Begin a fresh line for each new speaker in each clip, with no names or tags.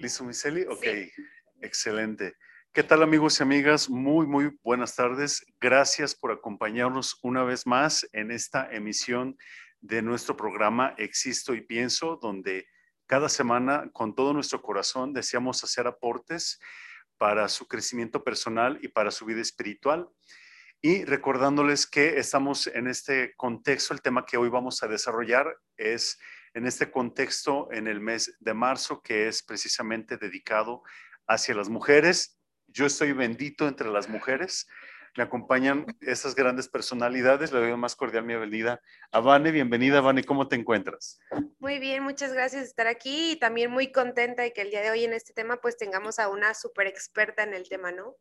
¿Listo, Miseli? Ok, excelente. ¿Qué tal amigos y amigas? Muy, muy buenas tardes. Gracias por acompañarnos una vez más en esta emisión de nuestro programa Existo y Pienso, donde cada semana con todo nuestro corazón deseamos hacer aportes para su crecimiento personal y para su vida espiritual. Y recordándoles que estamos en este contexto, el tema que hoy vamos a desarrollar es en este contexto en el mes de marzo, que es precisamente dedicado hacia las mujeres yo estoy bendito entre las mujeres. Me acompañan estas grandes personalidades. Le doy más cordial bienvenida a Vane. Bienvenida, Vane. ¿Cómo te encuentras?
Muy bien, muchas gracias por estar aquí y también muy contenta de que el día de hoy en este tema pues tengamos a una súper experta en el tema, ¿no?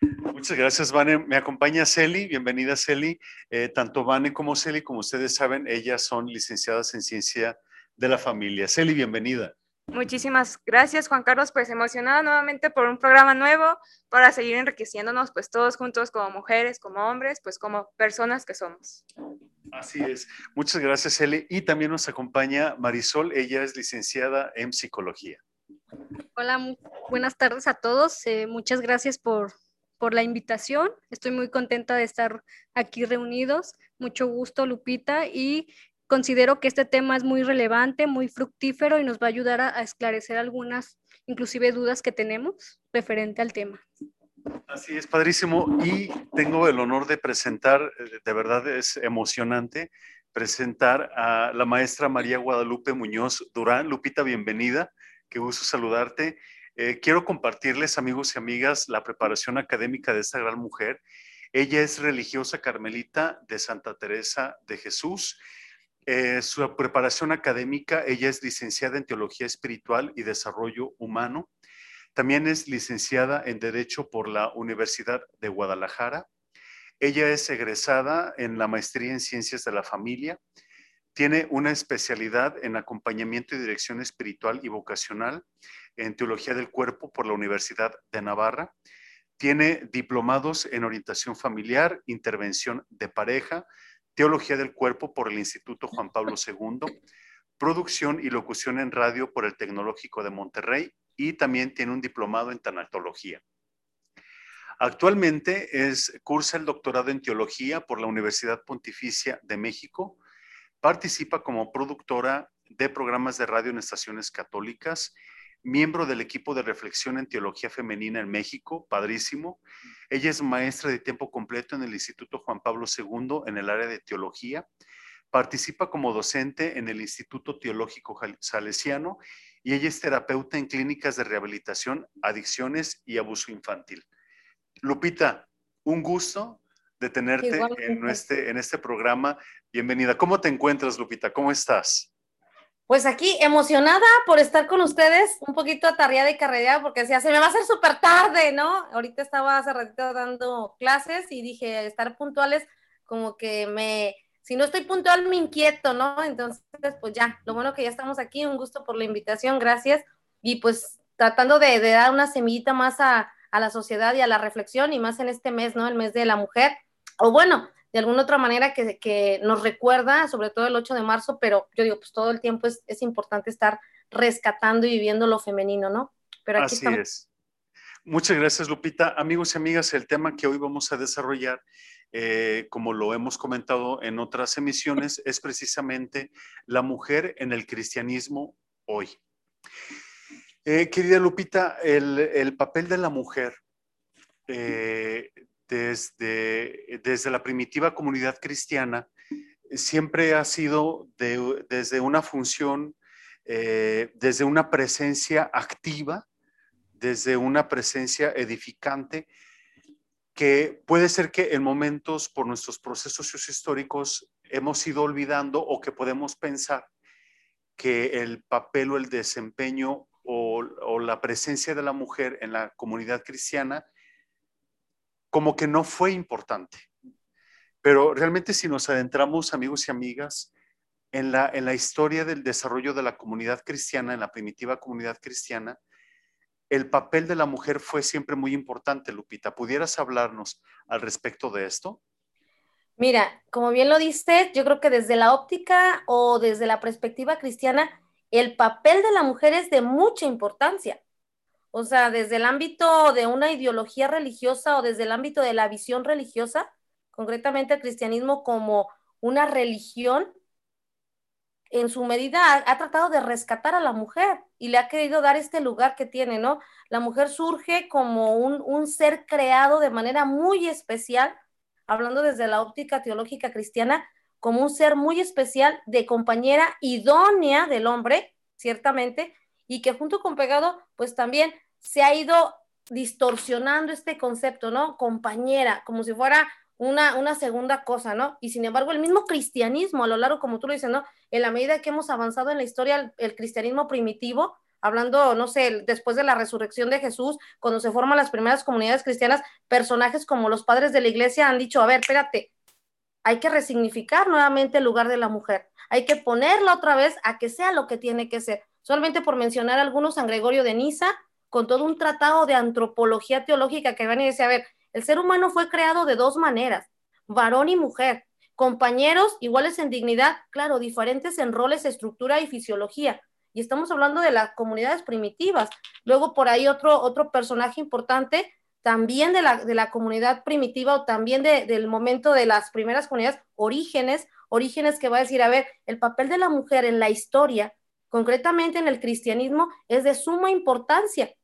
Muchas gracias, Vane. Me acompaña Celi. Bienvenida, Celi. Eh, tanto Vane como Celi, como ustedes saben, ellas son licenciadas en Ciencia de la Familia. Celi, bienvenida.
Muchísimas gracias, Juan Carlos, pues emocionada nuevamente por un programa nuevo para seguir enriqueciéndonos, pues todos juntos como mujeres, como hombres, pues como personas que somos.
Así es. Muchas gracias, Eli. Y también nos acompaña Marisol, ella es licenciada en psicología.
Hola, buenas tardes a todos. Eh, muchas gracias por, por la invitación. Estoy muy contenta de estar aquí reunidos. Mucho gusto, Lupita, y Considero que este tema es muy relevante, muy fructífero y nos va a ayudar a, esclarecer algunas, inclusive dudas que tenemos referente al tema.
Así es, padrísimo. Y tengo el honor de presentar, eh, de verdad es emocionante, presentar a la maestra María Guadalupe Muñoz Durán. Lupita, bienvenida. Qué gusto saludarte. Eh, quiero compartirles, amigos y amigas, la preparación académica de esta gran mujer. Ella es religiosa carmelita de Santa Teresa de Jesús eh, su preparación académica, ella es licenciada en Teología Espiritual y Desarrollo Humano. También es licenciada en Derecho por la Universidad de Guadalajara. Ella es egresada en la Maestría en Ciencias de la Familia. Tiene una especialidad en acompañamiento y dirección espiritual y vocacional en Teología del Cuerpo por la Universidad de Navarra. Tiene diplomados en orientación familiar, intervención de pareja, Teología del Cuerpo por el Instituto Juan Pablo II, Producción y Locución en Radio por el Tecnológico de Monterrey y también tiene un diplomado en Tanatología. Actualmente cursa el doctorado en Teología por la Universidad Pontificia de México. Participa como productora de programas de radio en estaciones católicas miembro del equipo de reflexión en teología femenina en México, padrísimo. Ella es maestra de tiempo completo en el Instituto Juan Pablo II en el área de teología. Participa como docente en el Instituto Teológico Salesiano y ella es terapeuta en clínicas de rehabilitación, adicciones y abuso infantil. Lupita, un gusto de tenerte en este, en este programa. Bienvenida. ¿Cómo te encuentras, Lupita? ¿Cómo estás?
Pues aquí emocionada por estar con ustedes, un poquito atarriada y carrereada porque decía, se me va a hacer súper tarde, ¿no? Ahorita estaba hace ratito dando clases y dije, estar puntuales, como que me, si no estoy puntual me inquieto, ¿no? Entonces, pues ya, lo bueno que ya estamos aquí, un gusto por la invitación, gracias. Y pues tratando de, dar una semillita más a, a la sociedad y a la reflexión y más en este mes, ¿no? El mes de la mujer. O bueno, de alguna otra manera que, que, nos recuerda, sobre todo el 8 de marzo, pero yo digo, pues todo el tiempo es, es importante estar rescatando y viviendo lo femenino, ¿no?
Pero aquí Así es. Muchas gracias, Lupita. Amigos y amigas, el tema que hoy vamos a desarrollar, eh, como lo hemos comentado en otras emisiones, es precisamente la mujer en el cristianismo hoy. Eh, querida Lupita, el, el, papel de la mujer eh, desde, desde la primitiva comunidad cristiana siempre ha sido desde una función, eh, desde una presencia activa, desde una presencia edificante, que puede ser que en momentos por nuestros procesos históricos hemos ido olvidando o que podemos pensar que el papel o el desempeño o la presencia de la mujer en la comunidad cristiana como que no fue importante. Pero realmente si nos adentramos, amigos y amigas, en la, en la historia del desarrollo de la comunidad cristiana, en la primitiva comunidad cristiana, el papel de la mujer fue siempre muy importante, Lupita. ¿Pudieras hablarnos al respecto de esto?
Mira, como bien lo dices, yo creo que desde la óptica o desde la perspectiva cristiana, el papel de la mujer es de mucha importancia. O sea, desde el ámbito de una ideología religiosa o desde el ámbito de la visión religiosa, concretamente el cristianismo como una religión, en su medida ha, tratado de rescatar a la mujer y le ha querido dar este lugar que tiene, ¿no? La mujer surge como un, un ser creado de manera muy especial, hablando desde la óptica teológica cristiana, como un ser muy especial de compañera idónea del hombre, ciertamente, y que junto con pegado, pues también se ha ido distorsionando este concepto, ¿no? Compañera, como si fuera una, una segunda cosa, ¿no? Y sin embargo, el mismo cristianismo a lo largo, como tú lo dices, ¿no? En la medida que hemos avanzado en la historia, el, cristianismo primitivo, hablando, no sé, después de la resurrección de Jesús, cuando se forman las primeras comunidades cristianas, personajes como los padres de la iglesia han dicho, a ver, espérate, hay que resignificar nuevamente el lugar de la mujer, hay que ponerla otra vez a que sea lo que tiene que ser. Solamente por mencionar algunos, San Gregorio de Niza, con todo un tratado de antropología teológica que van y dice, a ver, el ser humano fue creado de dos maneras, varón y mujer, compañeros iguales en dignidad, claro, diferentes en roles, estructura y fisiología. Y estamos hablando de las comunidades primitivas. Luego por ahí otro, otro personaje importante también de la, de la comunidad primitiva o también del momento de las primeras comunidades, orígenes, orígenes que va a decir, a ver, el papel de la mujer en la historia, concretamente en el cristianismo, es de suma importancia.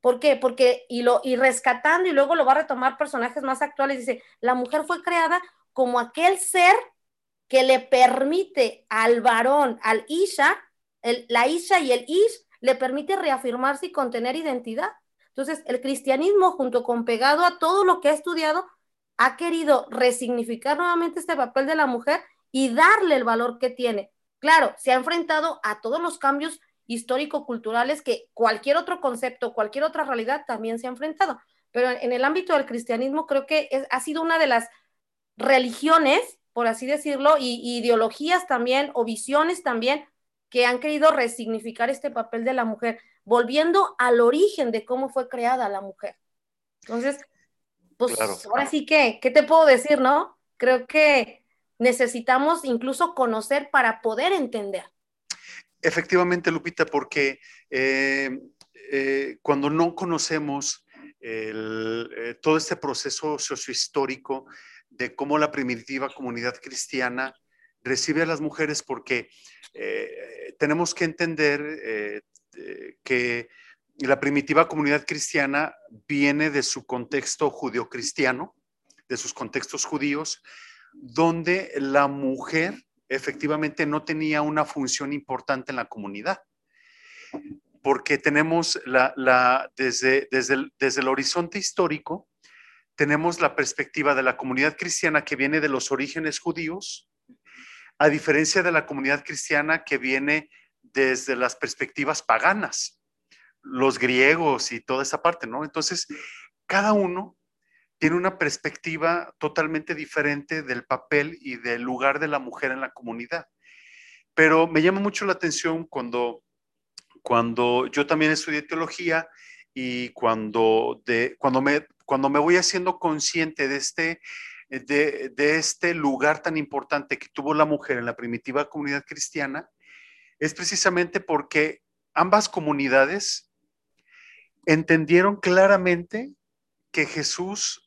¿Por qué? Porque, y, lo, y rescatando, y luego lo va a retomar personajes más actuales, dice, la mujer fue creada como aquel ser que le permite al varón, al Isha, el, la Isha y el Ish, le permite reafirmarse y contener identidad. Entonces, el cristianismo, junto con pegado a todo lo que ha estudiado, ha querido resignificar nuevamente este papel de la mujer y darle el valor que tiene. Claro, se ha enfrentado a todos los cambios histórico-culturales que cualquier otro concepto, cualquier otra realidad también se ha enfrentado. Pero en el ámbito del cristianismo creo que ha sido una de las religiones, por así decirlo, y, ideologías también, o visiones también, que han querido resignificar este papel de la mujer, volviendo al origen de cómo fue creada la mujer. Entonces, pues ahora sí que, ¿qué te puedo decir, no? Creo que necesitamos incluso conocer para poder entender.
Efectivamente, Lupita, porque eh, eh, cuando no conocemos eh, todo este proceso sociohistórico de cómo la primitiva comunidad cristiana recibe a las mujeres, porque tenemos que entender que la primitiva comunidad cristiana viene de su contexto judio-cristiano, de sus contextos judíos, donde la mujer efectivamente no tenía una función importante en la comunidad, porque tenemos la, desde, desde, desde el horizonte histórico, tenemos la perspectiva de la comunidad cristiana que viene de los orígenes judíos, a diferencia de la comunidad cristiana que viene desde las perspectivas paganas, los griegos y toda esa parte, ¿no? Entonces, cada uno tiene una perspectiva totalmente diferente del papel y del lugar de la mujer en la comunidad. Pero me llama mucho la atención cuando, cuando yo también estudié teología y cuando, de, cuando, me, cuando me voy haciendo consciente de este, de, de este lugar tan importante que tuvo la mujer en la primitiva comunidad cristiana, es precisamente porque ambas comunidades entendieron claramente que Jesús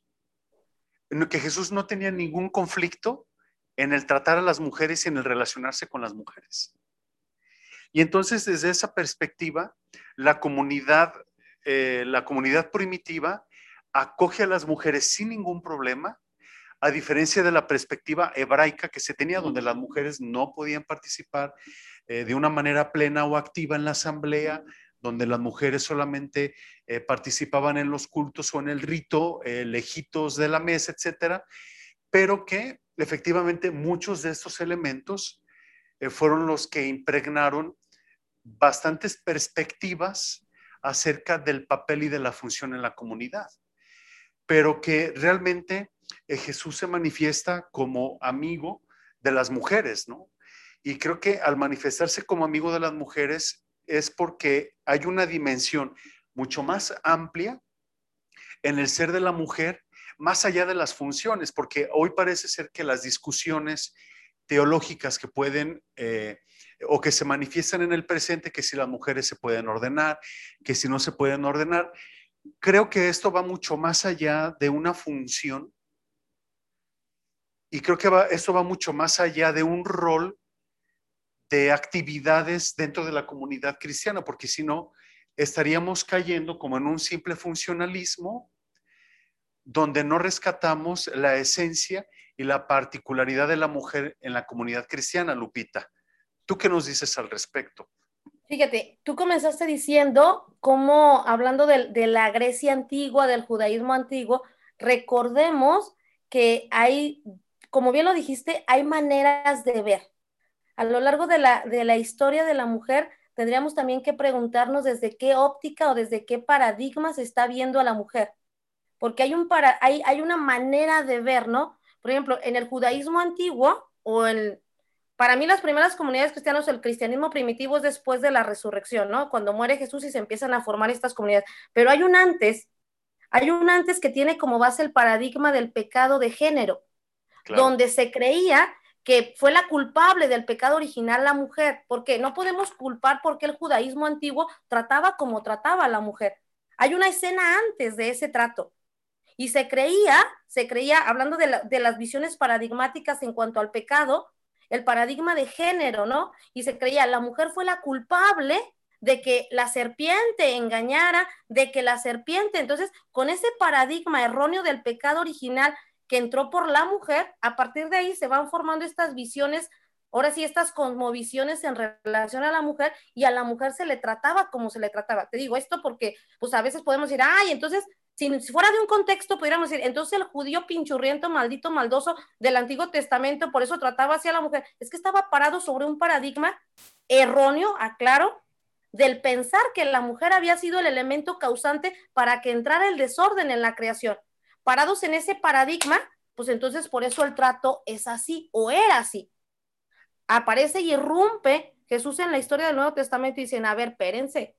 que Jesús no tenía ningún conflicto en el tratar a las mujeres y en el relacionarse con las mujeres. Y entonces, desde esa perspectiva, la comunidad, eh, la comunidad primitiva acoge a las mujeres sin ningún problema, a diferencia de la perspectiva hebraica que se tenía, donde las mujeres no podían participar eh, de una manera plena o activa en la asamblea, donde las mujeres solamente eh, participaban en los cultos o en el rito, eh, lejitos de la mesa, etcétera, pero que efectivamente muchos de estos elementos eh, fueron los que impregnaron bastantes perspectivas acerca del papel y de la función en la comunidad, pero que realmente Jesús se manifiesta como amigo de las mujeres, ¿no? Y creo que al manifestarse como amigo de las mujeres, es porque hay una dimensión mucho más amplia en el ser de la mujer, más allá de las funciones, porque hoy parece ser que las discusiones teológicas que pueden eh, o que se manifiestan en el presente, que si las mujeres se pueden ordenar, que si no se pueden ordenar. Creo que esto va mucho más allá de una función y creo que esto va mucho más allá de un rol de actividades dentro de la comunidad cristiana, porque si no, estaríamos cayendo como en un simple funcionalismo donde no rescatamos la esencia y la particularidad de la mujer en la comunidad cristiana, Lupita. ¿Tú qué nos dices al respecto?
Fíjate, tú comenzaste diciendo cómo, hablando de, de, la Grecia antigua, del judaísmo antiguo, recordemos que hay, como bien lo dijiste, hay maneras de ver. A lo largo de la, de la historia de la mujer, tendríamos también que preguntarnos desde qué óptica o desde qué paradigma se está viendo a la mujer. Porque hay, un para, hay, hay una manera de ver, ¿no? Por ejemplo, en el judaísmo antiguo o en, para mí las primeras comunidades cristianas, el cristianismo primitivo es después de la resurrección, ¿no? Cuando muere Jesús y se empiezan a formar estas comunidades. Pero hay un antes, hay un antes que tiene como base el paradigma del pecado de género, donde se creía que fue la culpable del pecado original la mujer, porque no podemos culpar porque el judaísmo antiguo trataba como trataba a la mujer. Hay una escena antes de ese trato. Y se creía, se creía, hablando de, las visiones paradigmáticas en cuanto al pecado, el paradigma de género, ¿no? Y se creía, la mujer fue la culpable de que la serpiente engañara, de que la serpiente, entonces, con ese paradigma erróneo del pecado original que entró por la mujer, a partir de ahí se van formando estas visiones, ahora sí, estas cosmovisiones en relación a la mujer y a la mujer se le trataba como se le trataba. Te digo esto porque, pues a veces podemos decir, ay, entonces, si, fuera de un contexto, pudiéramos decir, entonces el judío pinchurriento, maldito, maldoso del Antiguo Testamento, por eso trataba así a la mujer. Es que estaba parado sobre un paradigma erróneo, aclaro, del pensar que la mujer había sido el elemento causante para que entrara el desorden en la creación parados en ese paradigma, pues entonces por eso el trato es así o era así. Aparece y irrumpe Jesús en la historia del Nuevo Testamento y dicen, a ver, espérense,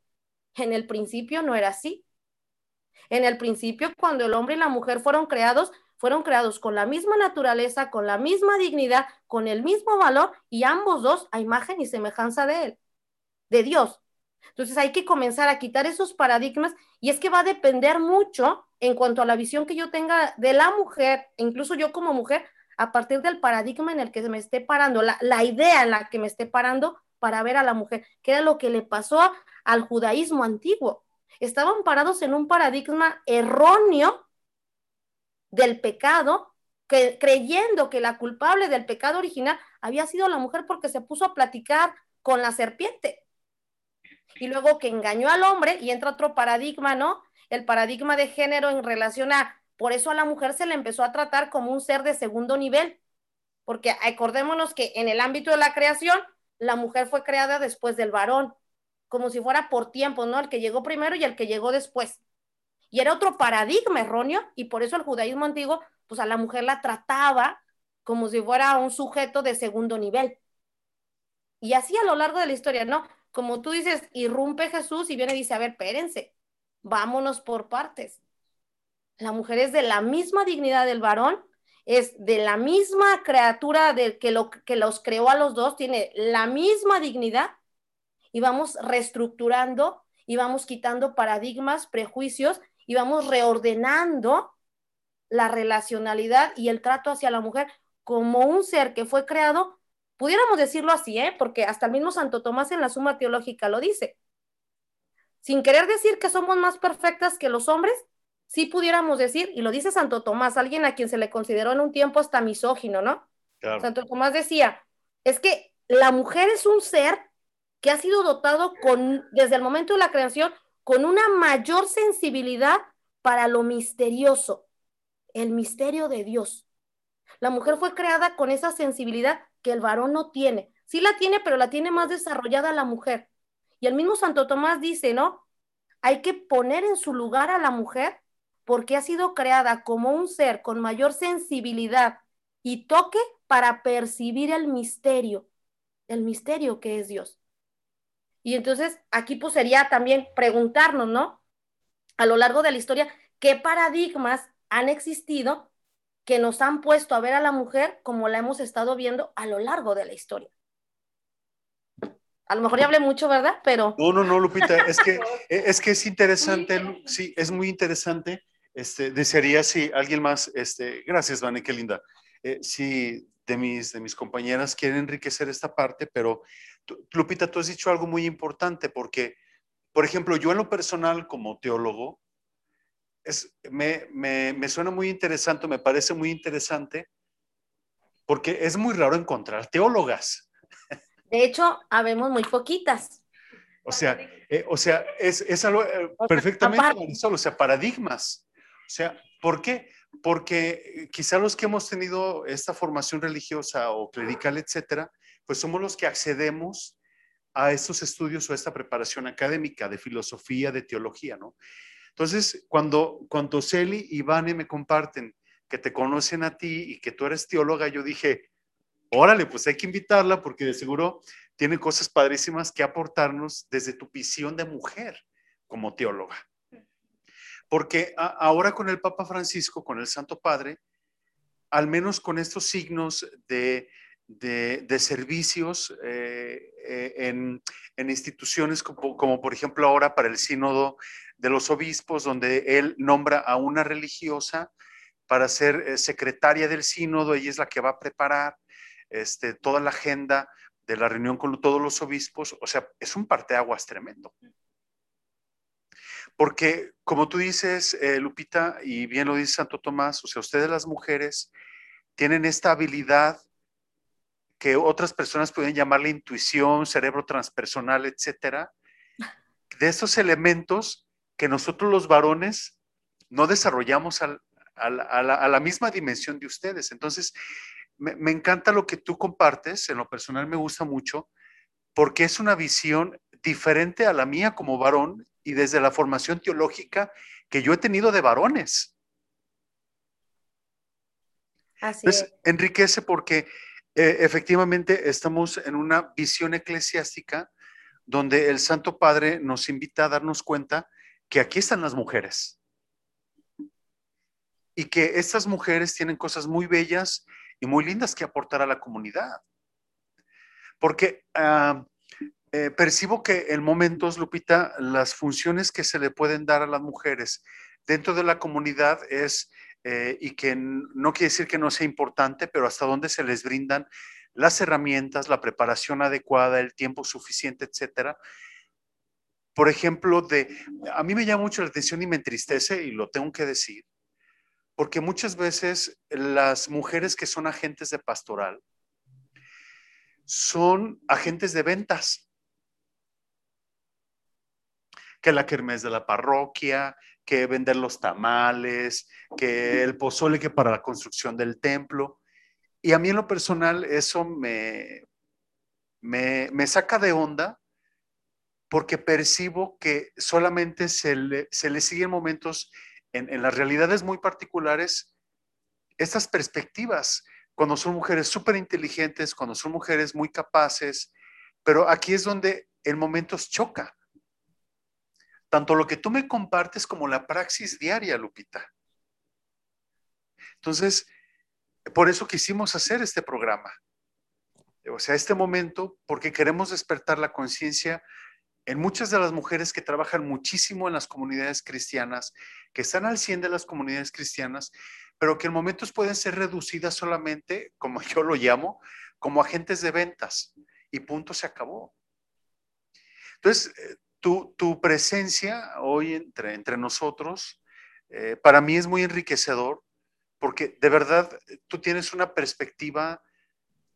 en el principio no era así. En el principio, cuando el hombre y la mujer fueron creados, fueron creados con la misma naturaleza, con la misma dignidad, con el mismo valor y ambos dos a imagen y semejanza de él, de Dios. Entonces hay que comenzar a quitar esos paradigmas y es que va a depender mucho en cuanto a la visión que yo tenga de la mujer, incluso yo como mujer, a partir del paradigma en el que me esté parando, la, la idea en la que me esté parando para ver a la mujer, que era lo que le pasó al judaísmo antiguo. Estaban parados en un paradigma erróneo del pecado, creyendo que la culpable del pecado original había sido la mujer porque se puso a platicar con la serpiente. Y luego que engañó al hombre y entra otro paradigma, ¿no? El paradigma de género en relación a, por eso a la mujer se le empezó a tratar como un ser de segundo nivel, porque acordémonos que en el ámbito de la creación, la mujer fue creada después del varón, como si fuera por tiempo, ¿no? El que llegó primero y el que llegó después. Y era otro paradigma erróneo, y por eso el judaísmo antiguo, pues a la mujer la trataba como si fuera un sujeto de segundo nivel. Y así a lo largo de la historia, ¿no? Como tú dices, irrumpe Jesús y viene y dice, a ver, espérense, vámonos por partes. La mujer es de la misma dignidad del varón, es de la misma criatura del que, lo, que los creó a los dos, tiene la misma dignidad y vamos reestructurando y vamos quitando paradigmas, prejuicios y vamos reordenando la relacionalidad y el trato hacia la mujer como un ser que fue creado, pudiéramos decirlo así, ¿eh? porque hasta el mismo Santo Tomás en la Suma Teológica lo dice, sin querer decir que somos más perfectas que los hombres, sí pudiéramos decir, y lo dice Santo Tomás, alguien a quien se le consideró en un tiempo hasta misógino, ¿no? Santo Tomás decía, es que la mujer es un ser que ha sido dotado con, desde el momento de la creación, con una mayor sensibilidad para lo misterioso, el misterio de Dios. La mujer fue creada con esa sensibilidad que el varón no tiene. Sí la tiene, pero la tiene más desarrollada la mujer. Y el mismo Santo Tomás dice, ¿no? Hay que poner en su lugar a la mujer porque ha sido creada como un ser con mayor sensibilidad y toque para percibir el misterio, el misterio que es Dios. Y entonces aquí pues sería también preguntarnos, ¿no? A lo largo de la historia, ¿qué paradigmas han existido que nos han puesto a ver a la mujer como la hemos estado viendo a lo largo de la historia. A lo mejor ya hablé mucho, ¿verdad? Pero...
No, no, no, Lupita, es que es, que es interesante, sí, es muy interesante. Este, desearía si alguien más, este, gracias, Vane, qué linda. Eh, si de mis, de mis compañeras quieren enriquecer esta parte, pero Lupita, tú has dicho algo muy importante porque, por ejemplo, yo en lo personal como teólogo, es, me, me, me suena muy interesante, me parece muy interesante, porque es muy raro encontrar teólogas.
De hecho, habemos muy poquitas.
O sea, eh, o sea es, es algo eh, perfectamente o sea, paradigmas. O sea, ¿por qué? Porque quizá los que hemos tenido esta formación religiosa o clerical, etcétera, pues somos los que accedemos a estos estudios o a esta preparación académica de filosofía, de teología, ¿no? Entonces, cuando, cuando Celi y Vane me comparten que te conocen a ti y que tú eres teóloga, yo dije, órale, pues hay que invitarla porque de seguro tiene cosas padrísimas que aportarnos desde tu visión de mujer como teóloga. Porque ahora con el Papa Francisco, con el Santo Padre, al menos con estos signos de, servicios eh, eh, en, instituciones como, por ejemplo ahora para el sínodo de los obispos, donde él nombra a una religiosa para ser eh, secretaria del sínodo, ella es la que va a preparar este, toda la agenda de la reunión con todos los obispos, o sea, es un parteaguas tremendo. Porque, como tú dices, eh, Lupita, y bien lo dice Santo Tomás, o sea, ustedes las mujeres tienen esta habilidad que otras personas pueden llamarle intuición, cerebro transpersonal, etcétera, de estos elementos que nosotros los varones no desarrollamos a, la, misma dimensión de ustedes. Entonces, me, me, encanta lo que tú compartes, en lo personal me gusta mucho, porque es una visión diferente a la mía como varón y desde la formación teológica que yo he tenido de varones.
Así Entonces,
enriquece porque eh, efectivamente estamos en una visión eclesiástica donde el Santo Padre nos invita a darnos cuenta que aquí están las mujeres y que estas mujeres tienen cosas muy bellas y muy lindas que aportar a la comunidad. Porque ah, eh, percibo que en momentos, Lupita, las funciones que se le pueden dar a las mujeres dentro de la comunidad es, eh, y que no quiere decir que no sea importante, pero hasta dónde se les brindan las herramientas, la preparación adecuada, el tiempo suficiente, etcétera. Por ejemplo, de, a mí me llama mucho la atención y me entristece, y lo tengo que decir, porque muchas veces las mujeres que son agentes de pastoral son agentes de ventas que la kermés de la parroquia, que vender los tamales, que el pozole que para la construcción del templo. Y a mí en lo personal eso me, me, saca de onda porque percibo que solamente se se le siguen momentos en, las realidades muy particulares estas perspectivas, cuando son mujeres súper inteligentes, cuando son mujeres muy capaces, pero aquí es donde el momento choca tanto lo que tú me compartes como la praxis diaria, Lupita. Entonces, por eso quisimos hacer este programa. O sea, este momento, porque queremos despertar la conciencia en muchas de las mujeres que trabajan muchísimo en las comunidades cristianas, que están al 100 de las comunidades cristianas, pero que en momentos pueden ser reducidas solamente, como yo lo llamo, como agentes de ventas. Y punto, se acabó. Entonces, eh, tu, presencia hoy entre, entre nosotros, eh, para mí es muy enriquecedor, porque de verdad tú tienes una perspectiva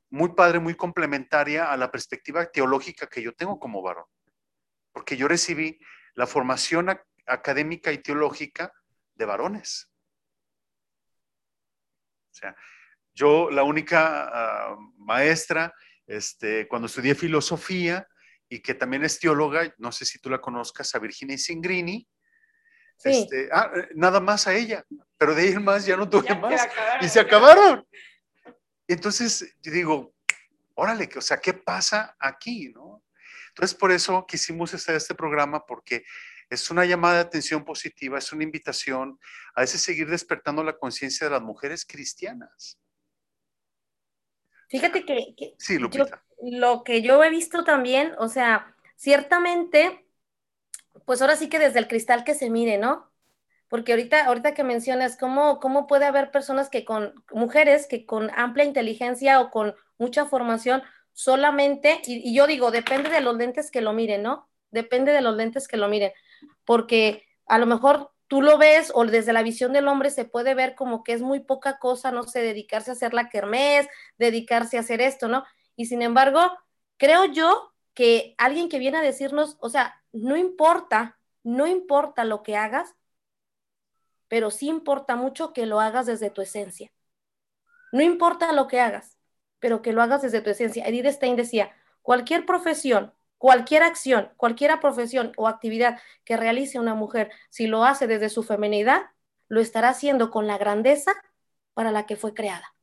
muy padre, muy complementaria a la perspectiva teológica que yo tengo como varón, porque yo recibí la formación académica y teológica de varones. O sea, yo la única ah, maestra, este, cuando estudié filosofía, y que también es teóloga, no sé si tú la conozcas, a Virginia Singrini. Este, ah, eh, nada más a ella, pero de ahí más ya no tuve más. Y se acabaron. Entonces, yo digo, órale, o sea, ¿qué pasa aquí? ¿no? Entonces, por eso quisimos hacer este programa, porque Es una llamada de atención positiva, es una invitación a ese seguir despertando la conciencia de las mujeres cristianas.
Fíjate que,
sí,
lo que yo he visto también, o sea, ciertamente, pues ahora sí que desde el cristal que se mire, ¿no? Porque ahorita, ahorita que mencionas cómo, cómo puede haber personas que con, mujeres que con amplia inteligencia o con mucha formación solamente, y, yo digo, depende de los lentes que lo miren, ¿no? Depende de los lentes que lo miren, porque a lo mejor tú lo ves o desde la visión del hombre se puede ver como que es muy poca cosa, no sé, dedicarse a hacer la kermés, dedicarse a hacer esto, ¿no? Y sin embargo, creo yo que alguien que viene a decirnos, o sea, no importa, no importa lo que hagas, pero sí importa mucho que lo hagas desde tu esencia. No importa lo que hagas, pero que lo hagas desde tu esencia. Edith Stein decía, cualquier profesión, cualquier acción, cualquier profesión o actividad que realice una mujer, si lo hace desde su feminidad, lo estará haciendo con la grandeza para la que fue creada.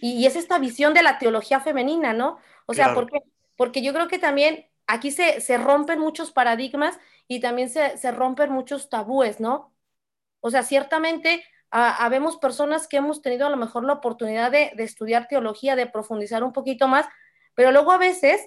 Y, es esta visión de la teología femenina, ¿no? O sea, porque, porque yo creo que también aquí se, rompen muchos paradigmas y también se, se rompen muchos tabúes, ¿no? O sea, ciertamente habemos personas que hemos tenido a lo mejor la oportunidad de, estudiar teología, de profundizar un poquito más, pero luego a veces,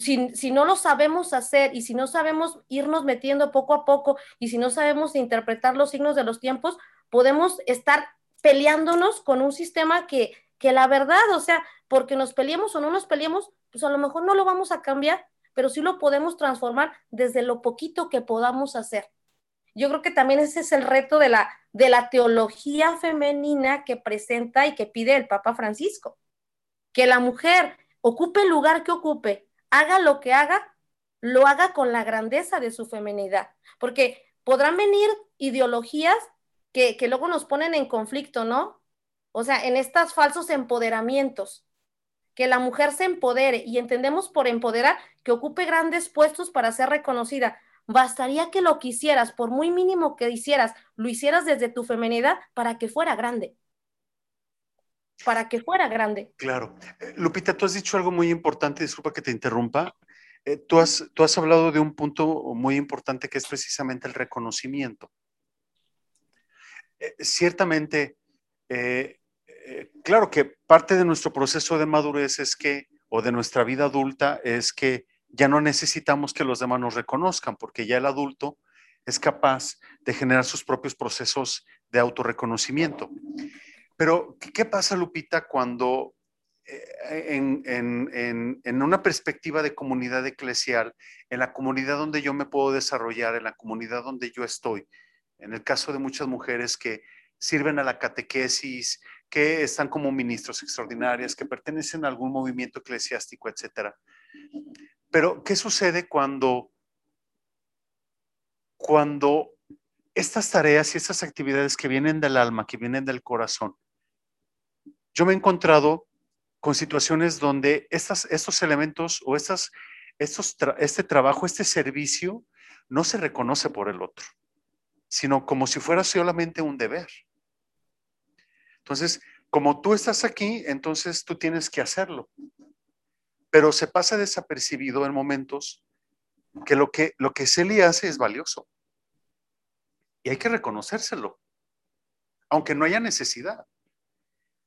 si, no lo sabemos hacer y si no sabemos irnos metiendo poco a poco y si no sabemos interpretar los signos de los tiempos, podemos estar peleándonos con un sistema que, que la verdad, o sea, porque nos peleemos o no nos peleemos, pues a lo mejor no lo vamos a cambiar, pero sí lo podemos transformar desde lo poquito que podamos hacer. Yo creo que también ese es el reto de la, de la teología femenina que presenta y que pide el Papa Francisco. Que la mujer ocupe el lugar que ocupe, haga lo que haga, lo haga con la grandeza de su feminidad. Porque podrán venir ideologías que, que luego nos ponen en conflicto, ¿no? O sea, en estos falsos empoderamientos que la mujer se empodere y entendemos por empoderar que ocupe grandes puestos para ser reconocida. Bastaría que lo quisieras, por muy mínimo que hicieras, lo hicieras desde tu feminidad para que fuera grande. Para que fuera grande.
Claro. Eh, Lupita, tú has dicho algo muy importante, disculpa que te interrumpa. Eh, tú, has, tú has hablado de un punto muy importante que es precisamente el reconocimiento. Eh, ciertamente, claro que parte de nuestro proceso de madurez es que, o de nuestra vida adulta, es que ya no necesitamos que los demás nos reconozcan, porque ya el adulto es capaz de generar sus propios procesos de autorreconocimiento. Pero, ¿qué pasa, Lupita, cuando eh, en, una perspectiva de comunidad eclesial, en la comunidad donde yo me puedo desarrollar, en la comunidad donde yo estoy, en el caso de muchas mujeres que sirven a la catequesis, que están como ministros extraordinarias, que pertenecen a algún movimiento eclesiástico, etcétera. Pero, ¿qué sucede cuando, cuando estas tareas y estas actividades que vienen del alma, que vienen del corazón, yo me he encontrado con situaciones donde estas, estos elementos o estas, estos este trabajo, este servicio, no se reconoce por el otro, sino como si fuera solamente un deber. Entonces, como tú estás aquí, entonces tú tienes que hacerlo pero se pasa desapercibido en momentos que lo que, lo que Celia hace es valioso. Y hay que reconocérselo, aunque no haya necesidad.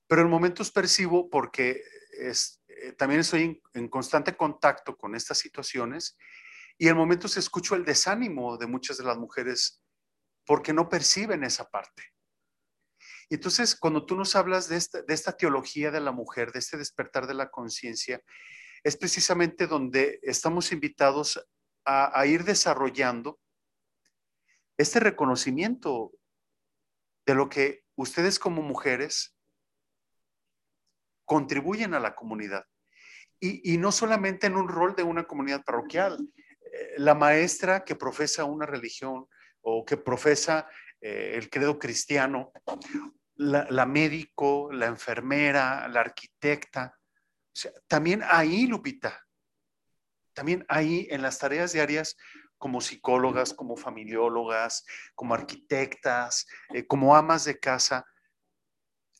Pero en momentos percibo porque es, eh, también estoy en, constante contacto con estas situaciones y en momentos escucho el desánimo de muchas de las mujeres porque no perciben esa parte. Y entonces, cuando tú nos hablas de esta teología de la mujer, de este despertar de la conciencia, es precisamente donde estamos invitados a, ir desarrollando este reconocimiento de lo que ustedes como mujeres contribuyen a la comunidad. Y, no solamente en un rol de una comunidad parroquial. Eh, la maestra que profesa una religión o que profesa eh, el credo cristiano, la médico, la enfermera, la arquitecta, también ahí, Lupita, también ahí en las tareas diarias como psicólogas, como familiólogas, como arquitectas, eh, como amas de casa,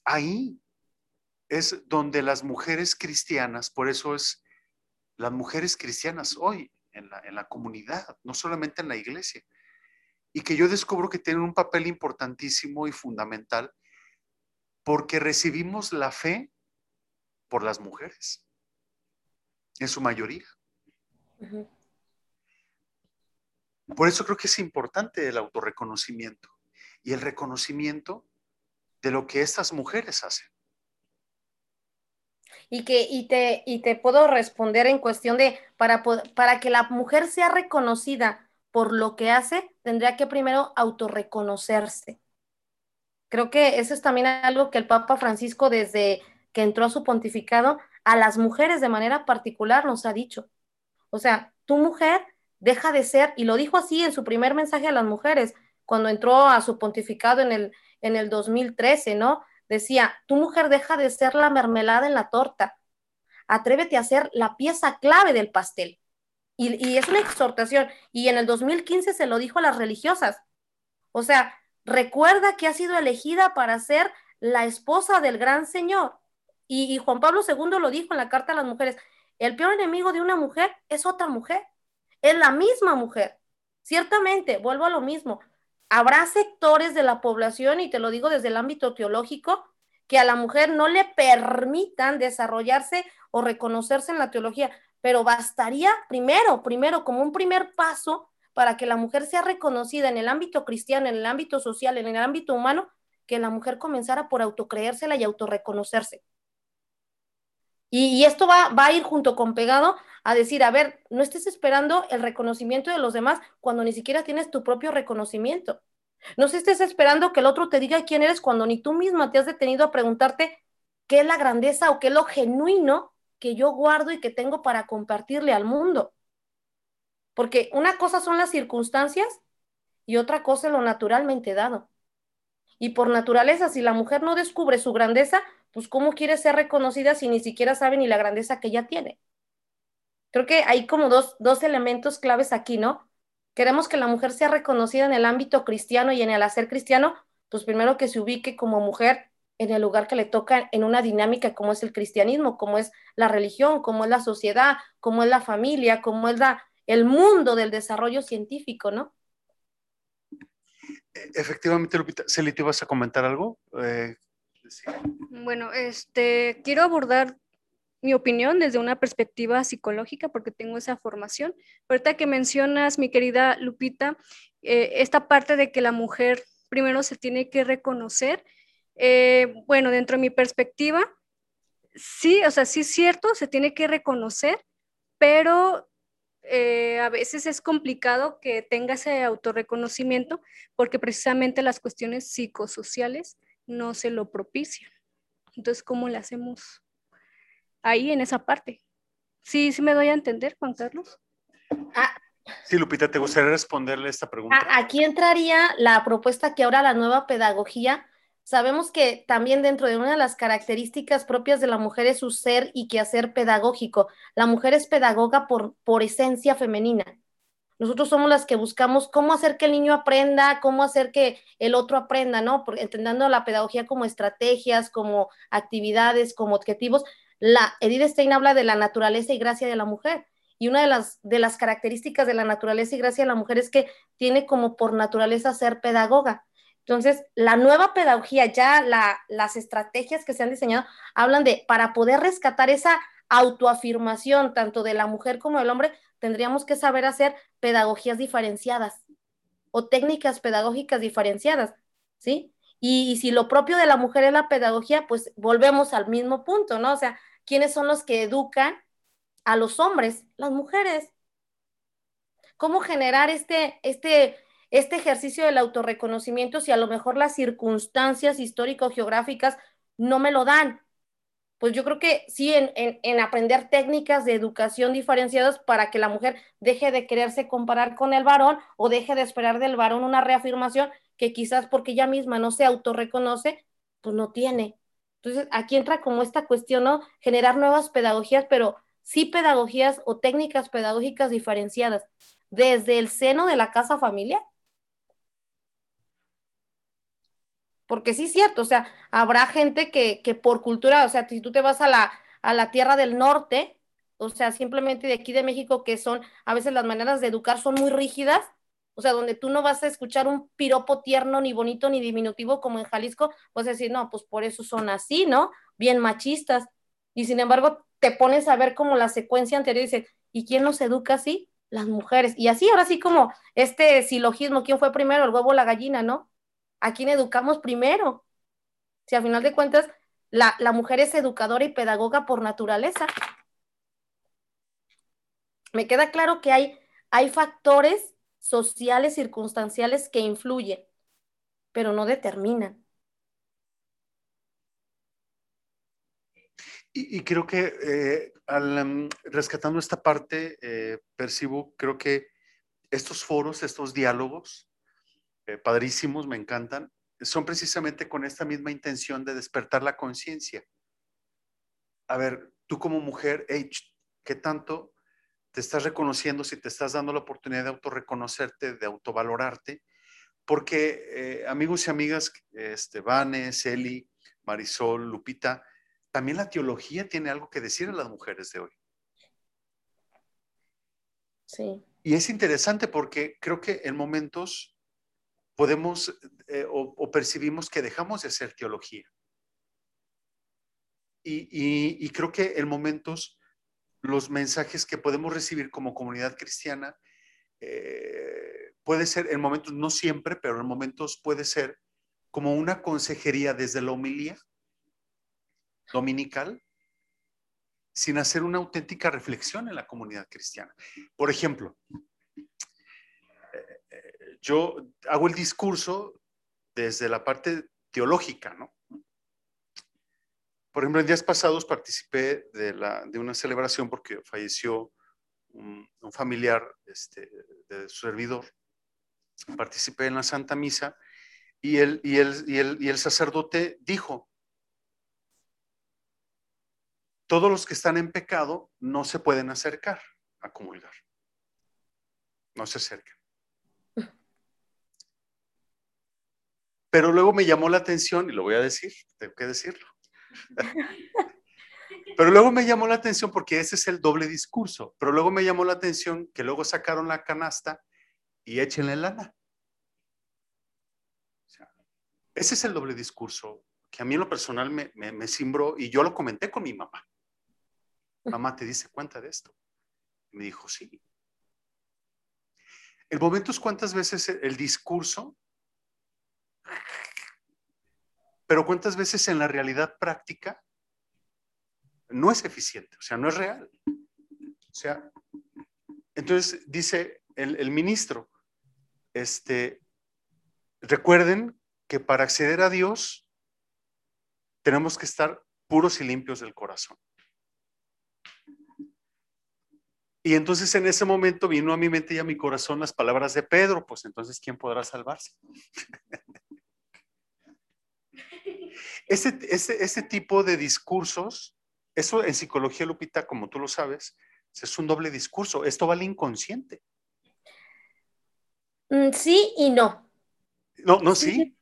ahí es donde las mujeres cristianas, por eso es las mujeres cristianas hoy, en la, en la comunidad, no solamente en la iglesia. Y que yo descubro que tienen un papel importantísimo y fundamental porque recibimos la fe por las mujeres, en su mayoría. Por eso creo que es importante el autorreconocimiento y el reconocimiento de lo que estas mujeres hacen.
Y que y te, y te puedo responder en cuestión de, para, para que la mujer sea reconocida por lo que hace, tendría que primero autorreconocerse. Creo que eso es también algo que el Papa Francisco desde que entró a su pontificado, a las mujeres de manera particular nos ha dicho. O sea, tu mujer deja de ser, y lo dijo así en su primer mensaje a las mujeres, cuando entró a su pontificado en el, en el 2013, ¿no? Decía, tu mujer deja de ser la mermelada en la torta, atrévete a ser la pieza clave del pastel. Y, y, es una exhortación. Y en el 2015 se lo dijo a las religiosas. O sea, recuerda que ha sido elegida para ser la esposa del gran Señor. Y, Juan Pablo II lo dijo en la carta a las mujeres. El peor enemigo de una mujer es otra mujer. Es la misma mujer. Ciertamente, vuelvo a lo mismo. Habrá sectores de la población, y te lo digo desde el ámbito teológico, que a la mujer no le permitan desarrollarse o reconocerse en la teología, pero bastaría primero, primero, como un primer paso para que la mujer sea reconocida en el ámbito cristiano, en el ámbito social, en el ámbito humano, que la mujer comenzara por autocreérsela y autorreconocerse. Y, esto va, va, a ir junto con pegado a decir, a ver, no estés esperando el reconocimiento de los demás cuando ni siquiera tienes tu propio reconocimiento. No estés esperando que el otro te diga quién eres cuando ni tú misma te has detenido a preguntarte qué es la grandeza o qué es lo genuino que yo guardo y que tengo para compartirle al mundo. Porque una cosa son las circunstancias y otra cosa es lo naturalmente dado. Y por naturaleza, si la mujer no descubre su grandeza, pues ¿cómo quiere ser reconocida si ni siquiera sabe ni la grandeza que ella tiene? Creo que hay como dos, dos elementos claves aquí, ¿no? Queremos que la mujer sea reconocida en el ámbito cristiano y en el hacer cristiano, pues primero que se ubique como mujer en el lugar que le toca en una dinámica como es el cristianismo, como es la religión, como es la sociedad, como es la familia, como es la, el mundo del desarrollo científico, ¿no?
Efectivamente, Lupita. Celi, ¿te vas a comentar algo? Eh,
Bueno, este, quiero abordar mi opinión desde una perspectiva psicológica porque tengo esa formación. Ahorita que mencionas, mi querida Lupita, eh, esta parte de que la mujer primero se tiene que reconocer, eh, bueno, dentro de mi perspectiva, sí, o sea, sí es cierto, se tiene que reconocer, pero eh, a veces es complicado que tenga ese autorreconocimiento porque precisamente las cuestiones psicosociales no se lo propician. Entonces, ¿cómo le hacemos ahí en esa parte? Sí, sí me doy a entender, Juan Carlos.
Ah,
sí, Lupita, ¿te gustaría responderle esta pregunta?
Aquí entraría la propuesta que ahora la nueva pedagogía Sabemos que también dentro de una de las características propias de la mujer es su ser y quehacer pedagógico. La mujer es pedagoga por, por esencia femenina. Nosotros somos las que buscamos cómo hacer que el niño aprenda, cómo hacer que el otro aprenda, ¿no? Por, entendiendo la pedagogía como estrategias, como actividades, como objetivos. La Edith Stein habla de la naturaleza y gracia de la mujer. Y una de las, de las características de la naturaleza y gracia de la mujer es que tiene como por naturaleza ser pedagoga. Entonces, la nueva pedagogía, ya las estrategias que se han diseñado, hablan de, para poder rescatar esa autoafirmación tanto de la mujer como del hombre, tendríamos que saber hacer pedagogías diferenciadas o técnicas pedagógicas diferenciadas, ¿sí? Y, si lo propio de la mujer es la pedagogía, pues volvemos al mismo punto, ¿no? O sea, ¿quiénes son los que educan a los hombres? Las mujeres. ¿Cómo generar este, este este ejercicio del autorreconocimiento si a lo mejor las circunstancias histórico-geográficas no me lo dan. Pues yo creo que sí, en, en, en, aprender técnicas de educación diferenciadas para que la mujer deje de quererse comparar con el varón o deje de esperar del varón una reafirmación que quizás porque ella misma no se autorreconoce, pues no tiene. Entonces, aquí entra como esta cuestión, ¿no? Generar nuevas pedagogías, pero sí pedagogías o técnicas pedagógicas diferenciadas desde el seno de la casa familiar porque sí es cierto, o sea, habrá gente que, que por cultura, o sea, si tú te vas a la, a la tierra del norte, o sea, simplemente de aquí de México, que son, a veces las maneras de educar son muy rígidas, o sea, donde tú no vas a escuchar un piropo tierno, ni bonito, ni diminutivo como en Jalisco, vas a decir, no, pues por eso son así, ¿no? Bien machistas. Y sin embargo, te pones a ver como la secuencia anterior y dices, ¿y quién nos educa así? Las mujeres. Y así, ahora sí como este silogismo, ¿quién fue primero, el huevo o la gallina, no? ¿A quién educamos primero? Si al final de cuentas, la, la mujer es educadora y pedagoga por naturaleza. Me queda claro que hay, hay factores sociales, circunstanciales que influyen, pero no determinan.
Y, creo que eh, al, em, rescatando esta parte, eh, percibo, creo que estos foros, estos diálogos, eh, padrísimos, me encantan, son precisamente con esta misma intención de despertar la conciencia. A ver, tú como mujer, ¿qué tanto te estás reconociendo, si te estás dando la oportunidad de autorreconocerte, de autovalorarte, porque eh, amigos y amigas, este, Vane, Celi, Marisol, Lupita, también la teología tiene algo que decir a las mujeres de hoy.
Sí.
Y es interesante porque creo que en momentos podemos eh, o, percibimos que dejamos de hacer teología. Y, creo que en momentos los mensajes que podemos recibir como comunidad cristiana. Eh, puede ser en momentos, no siempre, pero en momentos puede ser como una consejería desde la homilía dominical, sin hacer una auténtica reflexión en la comunidad cristiana. Por ejemplo, yo hago el discurso desde la parte teológica, ¿no? Por ejemplo, en días pasados participé de, una celebración porque falleció un, familiar este, de su servidor. Participé en la Santa Misa y el sacerdote dijo, todos los que están en pecado no se pueden acercar a comulgar. No se acercan. Pero luego me llamó la atención, y lo voy a decir, tengo que decirlo. Pero luego me llamó la atención porque ese es el doble discurso, pero luego me llamó la atención que luego sacaron la canasta y échenle lana. ese es el doble discurso que a mí en lo personal me, me, me cimbró y yo lo comenté con mi mamá. Mamá, ¿te dice cuenta de esto? me dijo, sí. El momento es cuántas veces el discurso pero ¿cuántas veces en la realidad práctica no es eficiente? O sea, no es real. O sea, entonces dice el, ministro, este, recuerden que para acceder a Dios tenemos que estar puros y limpios del corazón. Y entonces en ese momento vino a mi mente y a mi corazón las palabras de Pedro, pues entonces ¿quién podrá salvarse? Ese, ese, tipo de discursos, eso en psicología, Lupita, como tú lo sabes, es un doble discurso. Esto va al inconsciente.
Mm, sí y no.
No, no, sí.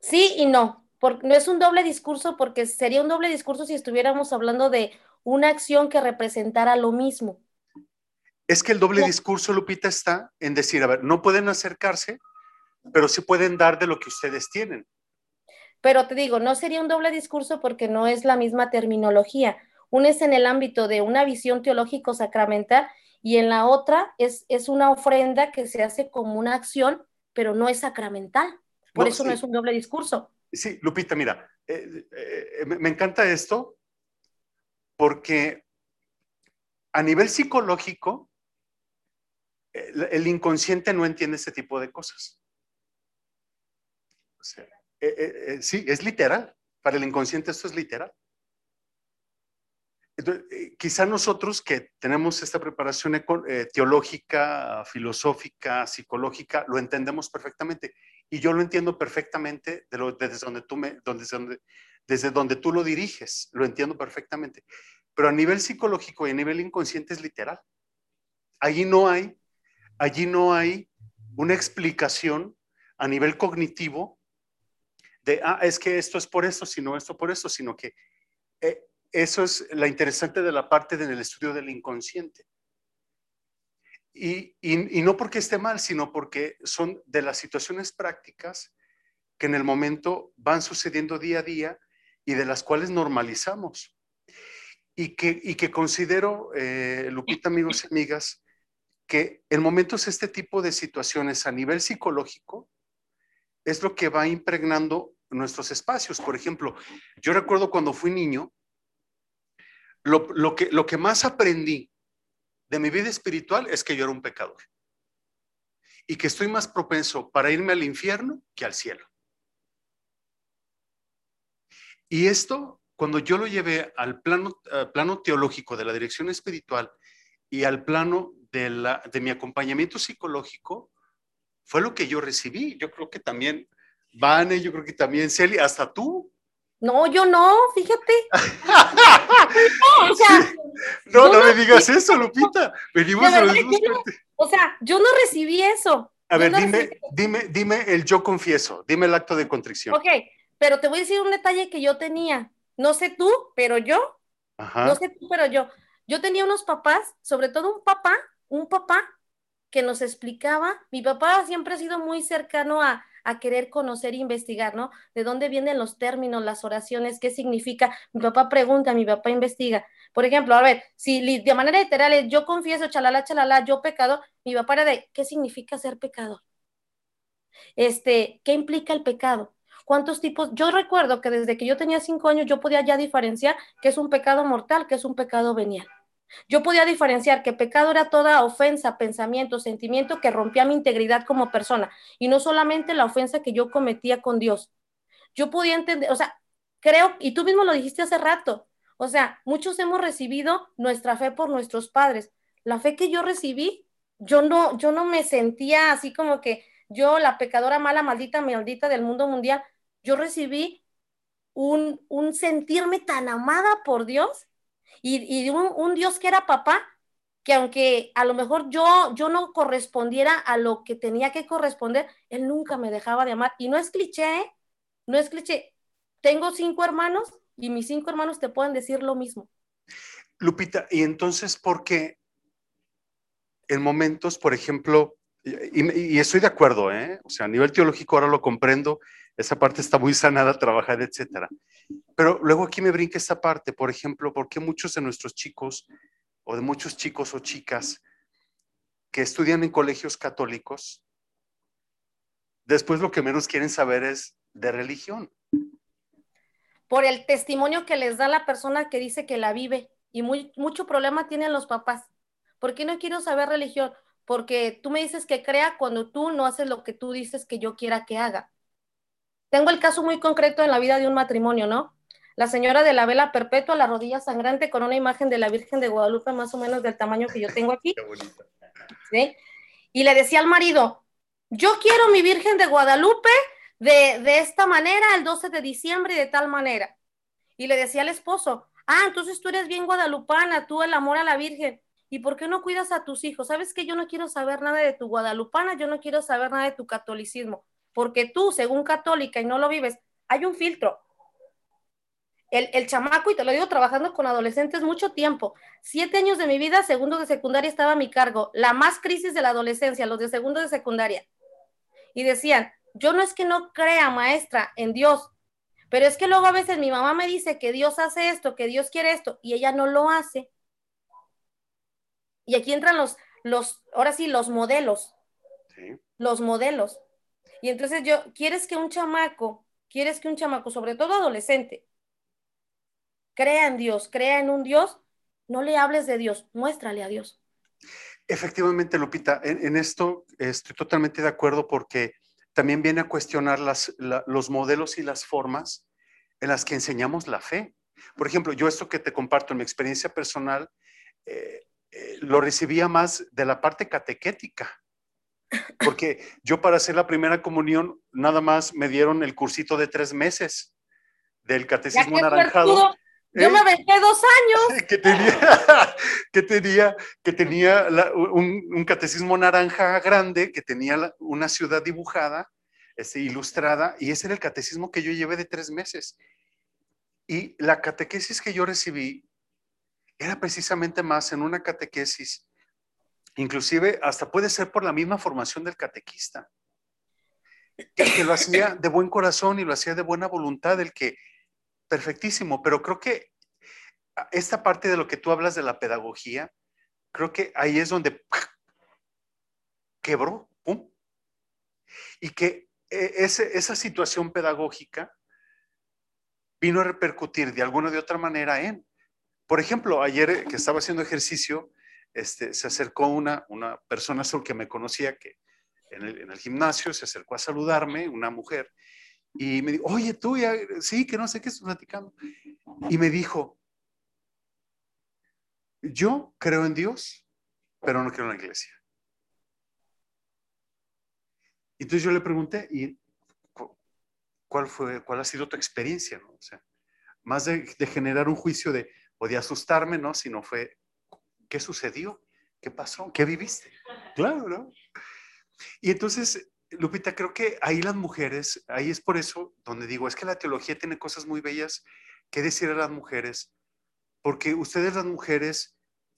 Sí, y no. Porque no es un doble discurso porque sería un doble discurso si estuviéramos hablando de una acción que representara lo mismo.
Es que el doble discurso, Lupita, está en decir, a ver, no pueden acercarse, pero sí pueden dar de lo que ustedes tienen.
Pero te digo, no sería un doble discurso porque no es la misma terminología. Una es en el ámbito de una visión teológico sacramental y en la otra es, es una ofrenda que se hace como una acción, pero no es sacramental. Por eso no es un doble discurso.
Sí, Lupita, mira, eh, eh, me encanta esto porque a nivel psicológico, el, inconsciente no entiende ese tipo de cosas. O sea, eh, eh, eh, sí, es literal. Para el inconsciente esto es literal. quizá nosotros que tenemos esta preparación teológica, filosófica, psicológica, lo entendemos perfectamente. Y yo lo entiendo perfectamente desde, donde tú me, donde, desde donde tú lo diriges. Lo entiendo perfectamente. Pero a nivel psicológico y a nivel inconsciente es literal. Allí no hay, allí no hay una explicación a nivel cognitivo de, ah, es que esto es por esto, sino esto por esto, sino que eh, eso es la interesante de la parte del estudio del inconsciente. Y, y, no porque esté mal, sino porque son de las situaciones prácticas que en el momento van sucediendo día a día y de las cuales normalizamos. Y que, y que considero, eh, Lupita, amigos y amigas, que en momentos este tipo de situaciones a nivel psicológico es lo que va impregnando nuestros espacios. Por ejemplo, yo recuerdo cuando fui niño, lo, que, lo que más aprendí de mi vida espiritual es que yo era un pecador y que estoy más propenso para irme al infierno que al cielo. Y esto, cuando yo lo llevé al plano, plano teológico de la dirección espiritual y al plano de, la, de mi acompañamiento psicológico, fue lo que yo recibí. Yo creo que también Vane, yo creo que también Celia, hasta tú.
No, yo no, fíjate.
no, o sea, no, no, me digas eso, Lupita. Venimos a los
O sea, yo no recibí eso.
A ver, dime, dime, dime el yo confieso, dime el acto de contrición.
Ok, pero te voy a decir un detalle que yo tenía. No sé tú, pero yo. No sé tú, pero yo. Yo tenía unos papás, sobre todo un papá, un papá que nos explicaba. Mi papá siempre ha sido muy cercano a, a querer conocer e investigar, ¿no? De dónde vienen los términos, las oraciones, qué significa. Mi papá pregunta, mi papá investiga. Por ejemplo, a ver, si de manera literal yo confieso, chalala, chalala, yo pecado, mi papá era de, ¿qué significa ser pecador? Este, ¿qué implica el pecado? ¿Cuántos tipos? Yo recuerdo que desde que yo tenía cinco años yo podía ya diferenciar qué es un pecado mortal, qué es un pecado venial. Yo podía diferenciar que pecado era toda ofensa, pensamiento, sentimiento que rompía mi integridad como persona y no solamente la ofensa que yo cometía con Dios. Yo podía entender, o sea, creo, y tú mismo lo dijiste hace rato, o sea, muchos hemos recibido nuestra fe por nuestros padres. La fe que yo recibí, yo no, yo no me sentía así como que yo, la pecadora mala, maldita, maldita del mundo mundial, yo recibí un, un sentirme tan amada por Dios y, un, Dios que era papá, que aunque a lo mejor yo, yo no correspondiera a lo que tenía que corresponder, Él nunca me dejaba de amar. Y no es cliché, ¿eh? no es cliché. Tengo cinco hermanos y mis cinco hermanos te pueden decir lo mismo.
Lupita, y entonces, ¿por qué en momentos, por ejemplo, y, y, estoy de acuerdo, ¿eh? o sea, a nivel teológico ahora lo comprendo, esa parte está muy sanada, trabajada, etcétera. Pero luego aquí me brinca esta parte, por ejemplo, ¿por qué muchos de nuestros chicos o de muchos chicos o chicas que estudian en colegios católicos, después lo que menos quieren saber es de religión?
Por el testimonio que les da la persona que dice que la vive y muy, mucho problema tienen los papás. ¿Por qué no quiero saber religión? Porque tú me dices que crea cuando tú no haces lo que tú dices que yo quiera que haga. Tengo el caso muy concreto en la vida de un matrimonio, ¿no? la señora de la vela perpetua, la rodilla sangrante, con una imagen de la Virgen de Guadalupe más o menos del tamaño que yo tengo aquí. ¿Sí? Y le decía al marido, yo quiero mi Virgen de Guadalupe de, de esta manera, el 12 de diciembre y de tal manera. Y le decía al esposo, ah, entonces tú eres bien guadalupana, tú el amor a la Virgen. ¿Y por qué no cuidas a tus hijos? ¿Sabes que yo no quiero saber nada de tu guadalupana, yo no quiero saber nada de tu catolicismo? Porque tú, según católica y no lo vives, hay un filtro el, chamaco, y te lo digo trabajando con adolescentes mucho tiempo, siete años de mi vida, segundo de secundaria estaba a mi cargo, la más crisis de la adolescencia, los de segundo de secundaria. Y decían, yo no es que no crea, maestra, en Dios, pero es que luego a veces mi mamá me dice que Dios hace esto, que Dios quiere esto, y ella no lo hace. Y aquí entran los, los, ahora sí, los modelos. Los modelos. Y entonces yo, ¿quieres que un chamaco, quieres que un chamaco, sobre todo adolescente, crea en Dios, crea en un Dios, no le hables de Dios, muéstrale a Dios.
Efectivamente, Lupita, en, esto estoy totalmente de acuerdo porque también viene a cuestionar las, los modelos y las formas en las que enseñamos la fe. Por ejemplo, yo esto que te comparto en mi experiencia personal, eh, eh, lo recibía más de la parte catequética, porque yo para hacer la primera comunión nada más me dieron el cursito de tres meses del catecismo anaranjado.
Yo me aventé dos años.
Que tenía, que tenía, que tenía un, catecismo naranja grande, que tenía una ciudad dibujada, este, ilustrada, y ese era el catecismo que yo llevé de tres meses. Y la catequesis que yo recibí era precisamente más en una catequesis, inclusive hasta puede ser por la misma formación del catequista, que, lo hacía de buen corazón y lo hacía de buena voluntad, el que, perfectísimo, pero creo que esta parte de lo que tú hablas de la pedagogía, creo que ahí es donde quebró, ¡pum! Y que eh, esa situación pedagógica vino a repercutir de alguna de otra manera en, por ejemplo, ayer que estaba haciendo ejercicio, este, se acercó una, una persona azul que me conocía que en el, gimnasio, se acercó a saludarme, una mujer, y me dijo, oye, tú, sí, que no sé qué estás platicando. Y me dijo, yo creo en Dios, pero no creo en la iglesia. Entonces yo le pregunté, ¿y cuál fue, cuál ha sido tu experiencia? O más de, generar un juicio de, podía asustarme, ¿no? Sino fue, ¿qué sucedió? ¿Qué pasó? ¿Qué viviste? Claro, ¿no? Y entonces, Lupita, creo que ahí las mujeres, ahí es por eso donde digo, es que la teología tiene cosas muy bellas que decir a las mujeres, porque ustedes las mujeres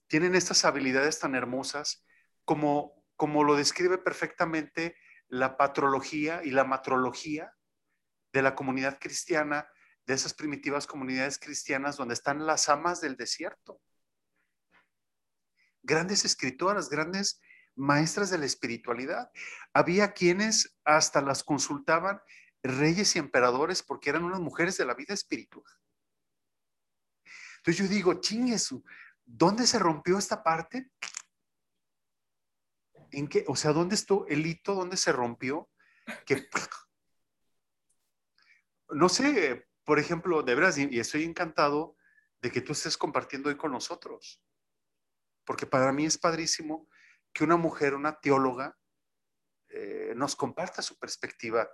tienen estas habilidades tan hermosas como, como lo describe perfectamente la patrología y la matrología de la comunidad cristiana, de esas primitivas comunidades cristianas donde están las amas del desierto. Grandes escritoras, grandes maestras de la espiritualidad. Había quienes hasta las consultaban reyes y emperadores porque eran unas mujeres de la vida espiritual. Entonces yo digo, chinguesu, ¿dónde se rompió esta parte? ¿En qué? O sea, ¿dónde estuvo el hito? ¿Dónde se rompió? Que no sé, por ejemplo, de veras, y estoy encantado de que tú estés compartiendo hoy con nosotros, porque para mí es padrísimo que una mujer, una teóloga, eh, nos comparta su perspectiva,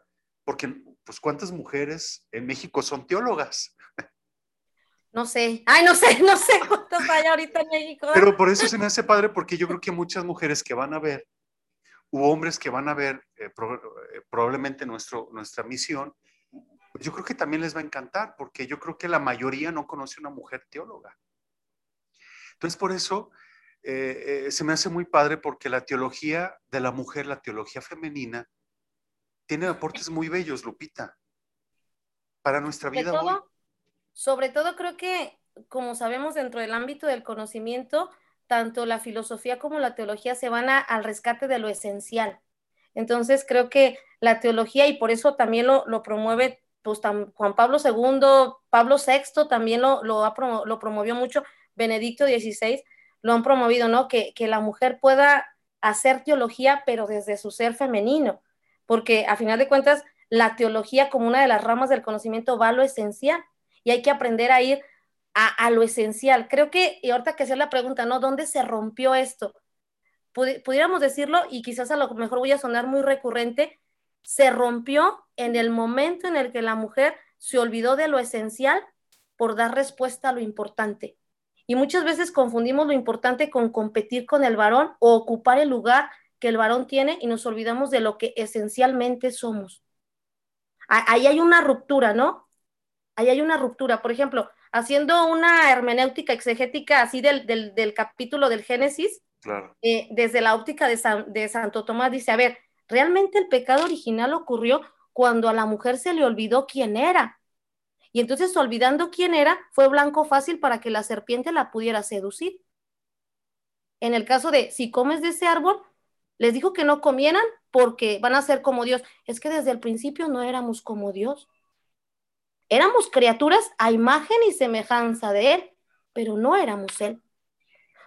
porque pues cuántas mujeres en México son teólogas.
No sé, ay, no sé, no sé cuántas hay ahorita en México.
Pero por eso se me hace padre, porque yo creo que muchas mujeres que van a ver, u hombres que van a ver eh, eh, probablemente nuestro, nuestra misión, yo creo que también les va a encantar, porque yo creo que la mayoría no conoce una mujer teóloga. Entonces, por eso eh, eh, se me hace muy padre, porque la teología de la mujer, la teología femenina, tiene aportes muy bellos, Lupita, para nuestra vida hoy.
Sobre todo creo que, como sabemos, dentro del ámbito del conocimiento, tanto la filosofía como la teología se van al rescate de lo esencial. Entonces creo que la teología, y por eso también lo, lo promueve pues Juan Pablo II, Pablo VI también lo, lo, promovió mucho, Benedicto XVI, lo han promovido, ¿no? Que, que, la mujer pueda hacer teología, pero desde su ser femenino, porque a final de cuentas, la teología como una de las ramas del conocimiento va a lo esencial y hay que aprender a ir a, a lo esencial. Creo que, y ahorita que hacer la pregunta, ¿no? ¿Dónde se rompió esto? pudiéramos decirlo, y quizás a lo mejor voy a sonar muy recurrente, se rompió en el momento en el que la mujer se olvidó de lo esencial por dar respuesta a lo importante. Y muchas veces confundimos lo importante con competir con el varón o ocupar el lugar que el varón tiene y nos olvidamos de lo que esencialmente somos. Ahí hay una ruptura, ¿no? Ahí hay una ruptura. Por ejemplo, haciendo una hermenéutica exegética así del, capítulo del Génesis, eh, desde la óptica de, de Santo Tomás, dice, a ver, Realmente el pecado original ocurrió cuando a la mujer se le olvidó quién era. Y entonces, olvidando quién era, fue blanco fácil para que la serpiente la pudiera seducir. En el caso de si comes de ese árbol, les dijo que no comieran porque van a ser como Dios. Es que desde el principio no éramos como Dios. Éramos criaturas a imagen y semejanza de Él, pero no éramos Él.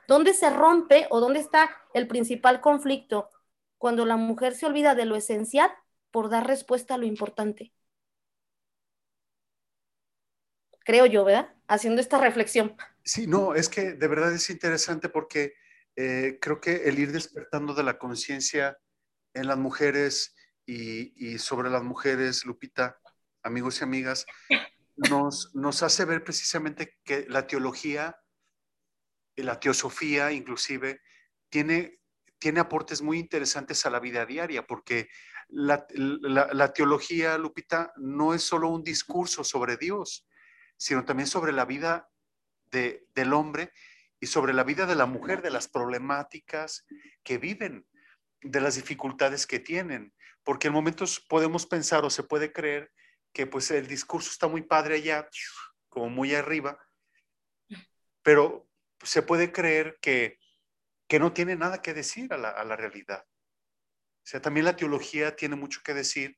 ¿Dónde se rompe o dónde está el principal conflicto? cuando la mujer se olvida de lo esencial por dar respuesta a lo importante. Creo yo, ¿verdad? Haciendo esta reflexión.
Sí, no, es que de verdad es interesante porque eh, creo que el ir despertando de la conciencia en las mujeres y, sobre las mujeres, Lupita, amigos y amigas, nos, nos hace ver precisamente que la teología, la teosofía inclusive, tiene tiene aportes muy interesantes a la vida diaria, porque la, teología, Lupita, no es solo un discurso sobre Dios, sino también sobre la vida de, del hombre y sobre la vida de la mujer, de las problemáticas que viven, de las dificultades que tienen, porque en momentos podemos pensar o se puede creer que pues el discurso está muy padre allá, como muy arriba, pero se puede creer que, que no tiene nada que decir a la, a la realidad. O sea, también la teología tiene mucho que decir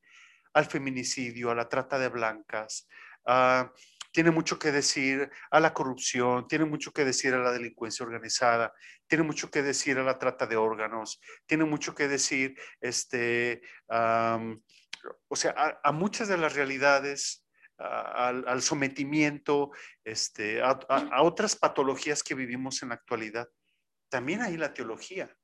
al feminicidio, a la trata de blancas, a tiene mucho que decir a la corrupción, tiene mucho que decir a la delincuencia organizada, tiene mucho que decir a la trata de órganos, tiene mucho que decir, este, o sea, a, muchas de las realidades, al, sometimiento, este, a, a otras patologías que vivimos en la actualidad. También hay la teología.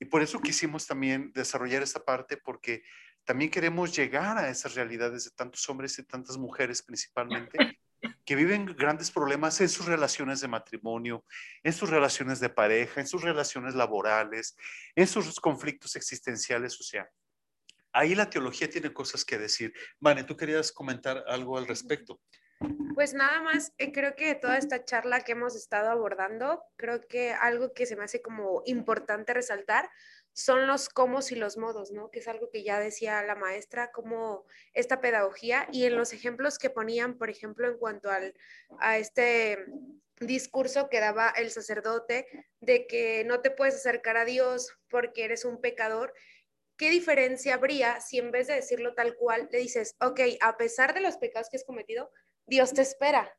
Y por eso quisimos también desarrollar esta parte, porque también queremos llegar a esas realidades de tantos hombres y tantas mujeres principalmente, que viven grandes problemas en sus relaciones de matrimonio, en sus relaciones de pareja, en sus relaciones laborales, en sus conflictos existenciales. O sea, ahí la teología tiene cosas que decir. Vane, ¿tú querías comentar algo al respecto?
Pues nada más, eh, creo que toda esta charla que hemos estado abordando, creo que algo que se me hace como importante resaltar son los cómo y los modos, ¿no? Que es algo que ya decía la maestra, como esta pedagogía y en los ejemplos que ponían, por ejemplo, en cuanto al, a este discurso que daba el sacerdote de que no te puedes acercar a Dios porque eres un pecador, ¿qué diferencia habría si en vez de decirlo tal cual le dices, ok, a pesar de los pecados que has cometido, Dios te espera,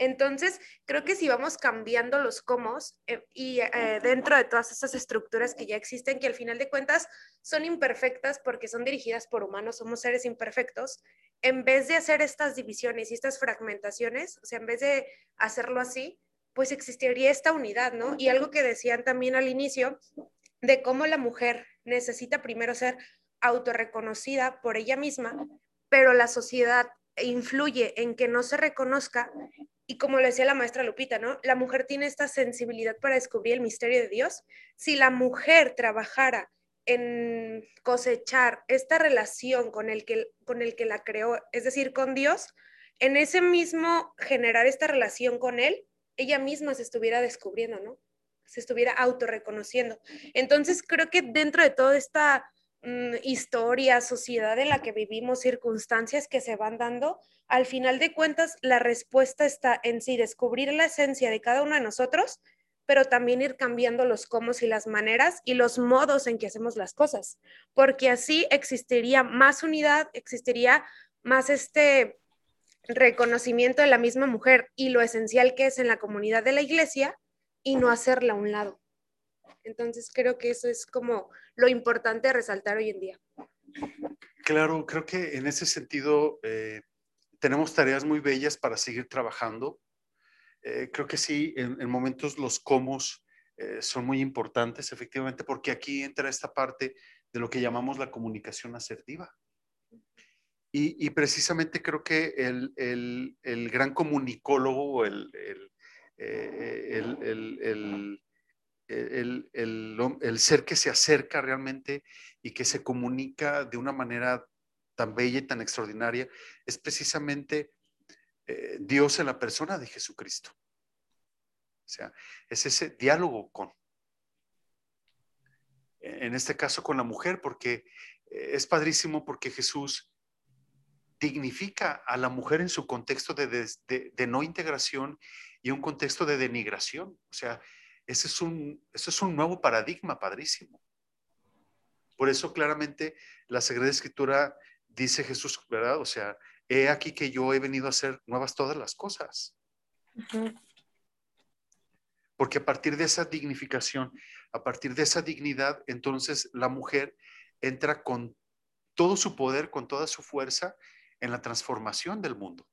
entonces, creo que si vamos cambiando los cómo eh, y eh, dentro de todas esas estructuras que ya existen, que al final de cuentas son imperfectas porque son dirigidas por humanos, somos seres imperfectos, en vez de hacer estas divisiones y estas fragmentaciones, o sea, en vez de hacerlo así, pues existiría esta unidad, ¿no? Y algo que decían también al inicio, de cómo la mujer necesita primero ser autorreconocida por ella misma, pero la sociedad influye en que no se reconozca y como le decía la maestra Lupita, ¿no? La mujer tiene esta sensibilidad para descubrir el misterio de Dios. Si la mujer trabajara en cosechar esta relación con el que, con el que la creó, es decir, con Dios, en ese mismo generar esta relación con Él, ella misma se estuviera descubriendo, ¿no? Se estuviera autorreconociendo. Entonces, creo que dentro de toda esta Mm, historia, sociedad en la que vivimos, circunstancias que se van dando, al final de cuentas la respuesta está en sí, descubrir la esencia de cada uno de nosotros, pero también ir cambiando los cómo y las maneras y los modos en que hacemos las cosas, porque así existiría más unidad, existiría más este reconocimiento de la misma mujer y lo esencial que es en la comunidad de la iglesia y no hacerla a un lado. Entonces creo que eso es como lo importante de resaltar hoy en día.
Claro, creo que en ese sentido eh, tenemos tareas muy bellas para seguir trabajando. Eh, creo que sí, en, momentos los comos eh, son muy importantes, efectivamente, porque aquí entra esta parte de lo que llamamos la comunicación asertiva. Y, precisamente creo que el, el, gran comunicólogo, el, el el, ser que se acerca realmente y que se comunica de una manera tan bella y tan extraordinaria, es precisamente eh, Dios en la persona de Jesucristo. O sea, es ese diálogo con, en este caso con la mujer, porque eh, es padrísimo porque Jesús dignifica a la mujer en su contexto de, de no integración y un contexto de denigración. O sea, ese es un, es un nuevo paradigma padrísimo. Por eso claramente la Sagrada Escritura dice Jesús, ¿verdad? O sea, he aquí que yo he venido a hacer nuevas todas las cosas. Porque a partir de esa dignificación, a partir de esa dignidad, entonces la mujer entra con todo su poder, con toda su fuerza en la transformación del mundo.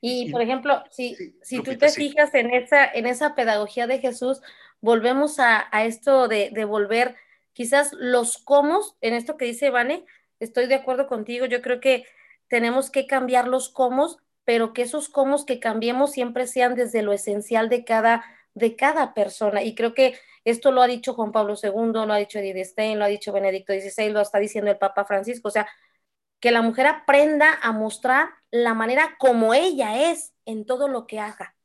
Y, por ejemplo, si, si tú te fijas en esa, en esa pedagogía de Jesús, volvemos a, esto de, de, volver quizás los cómo, en esto que dice Vane, estoy de acuerdo contigo, yo creo que tenemos que cambiar los cómo, pero que esos cómo que cambiemos siempre sean desde lo esencial de cada, de cada persona. Y creo que esto lo ha dicho Juan Pablo II, lo ha dicho Edith Stein, lo ha dicho Benedicto XVI, lo está diciendo el Papa Francisco. O sea, que la mujer aprenda a mostrar la manera como ella es en todo lo que haga,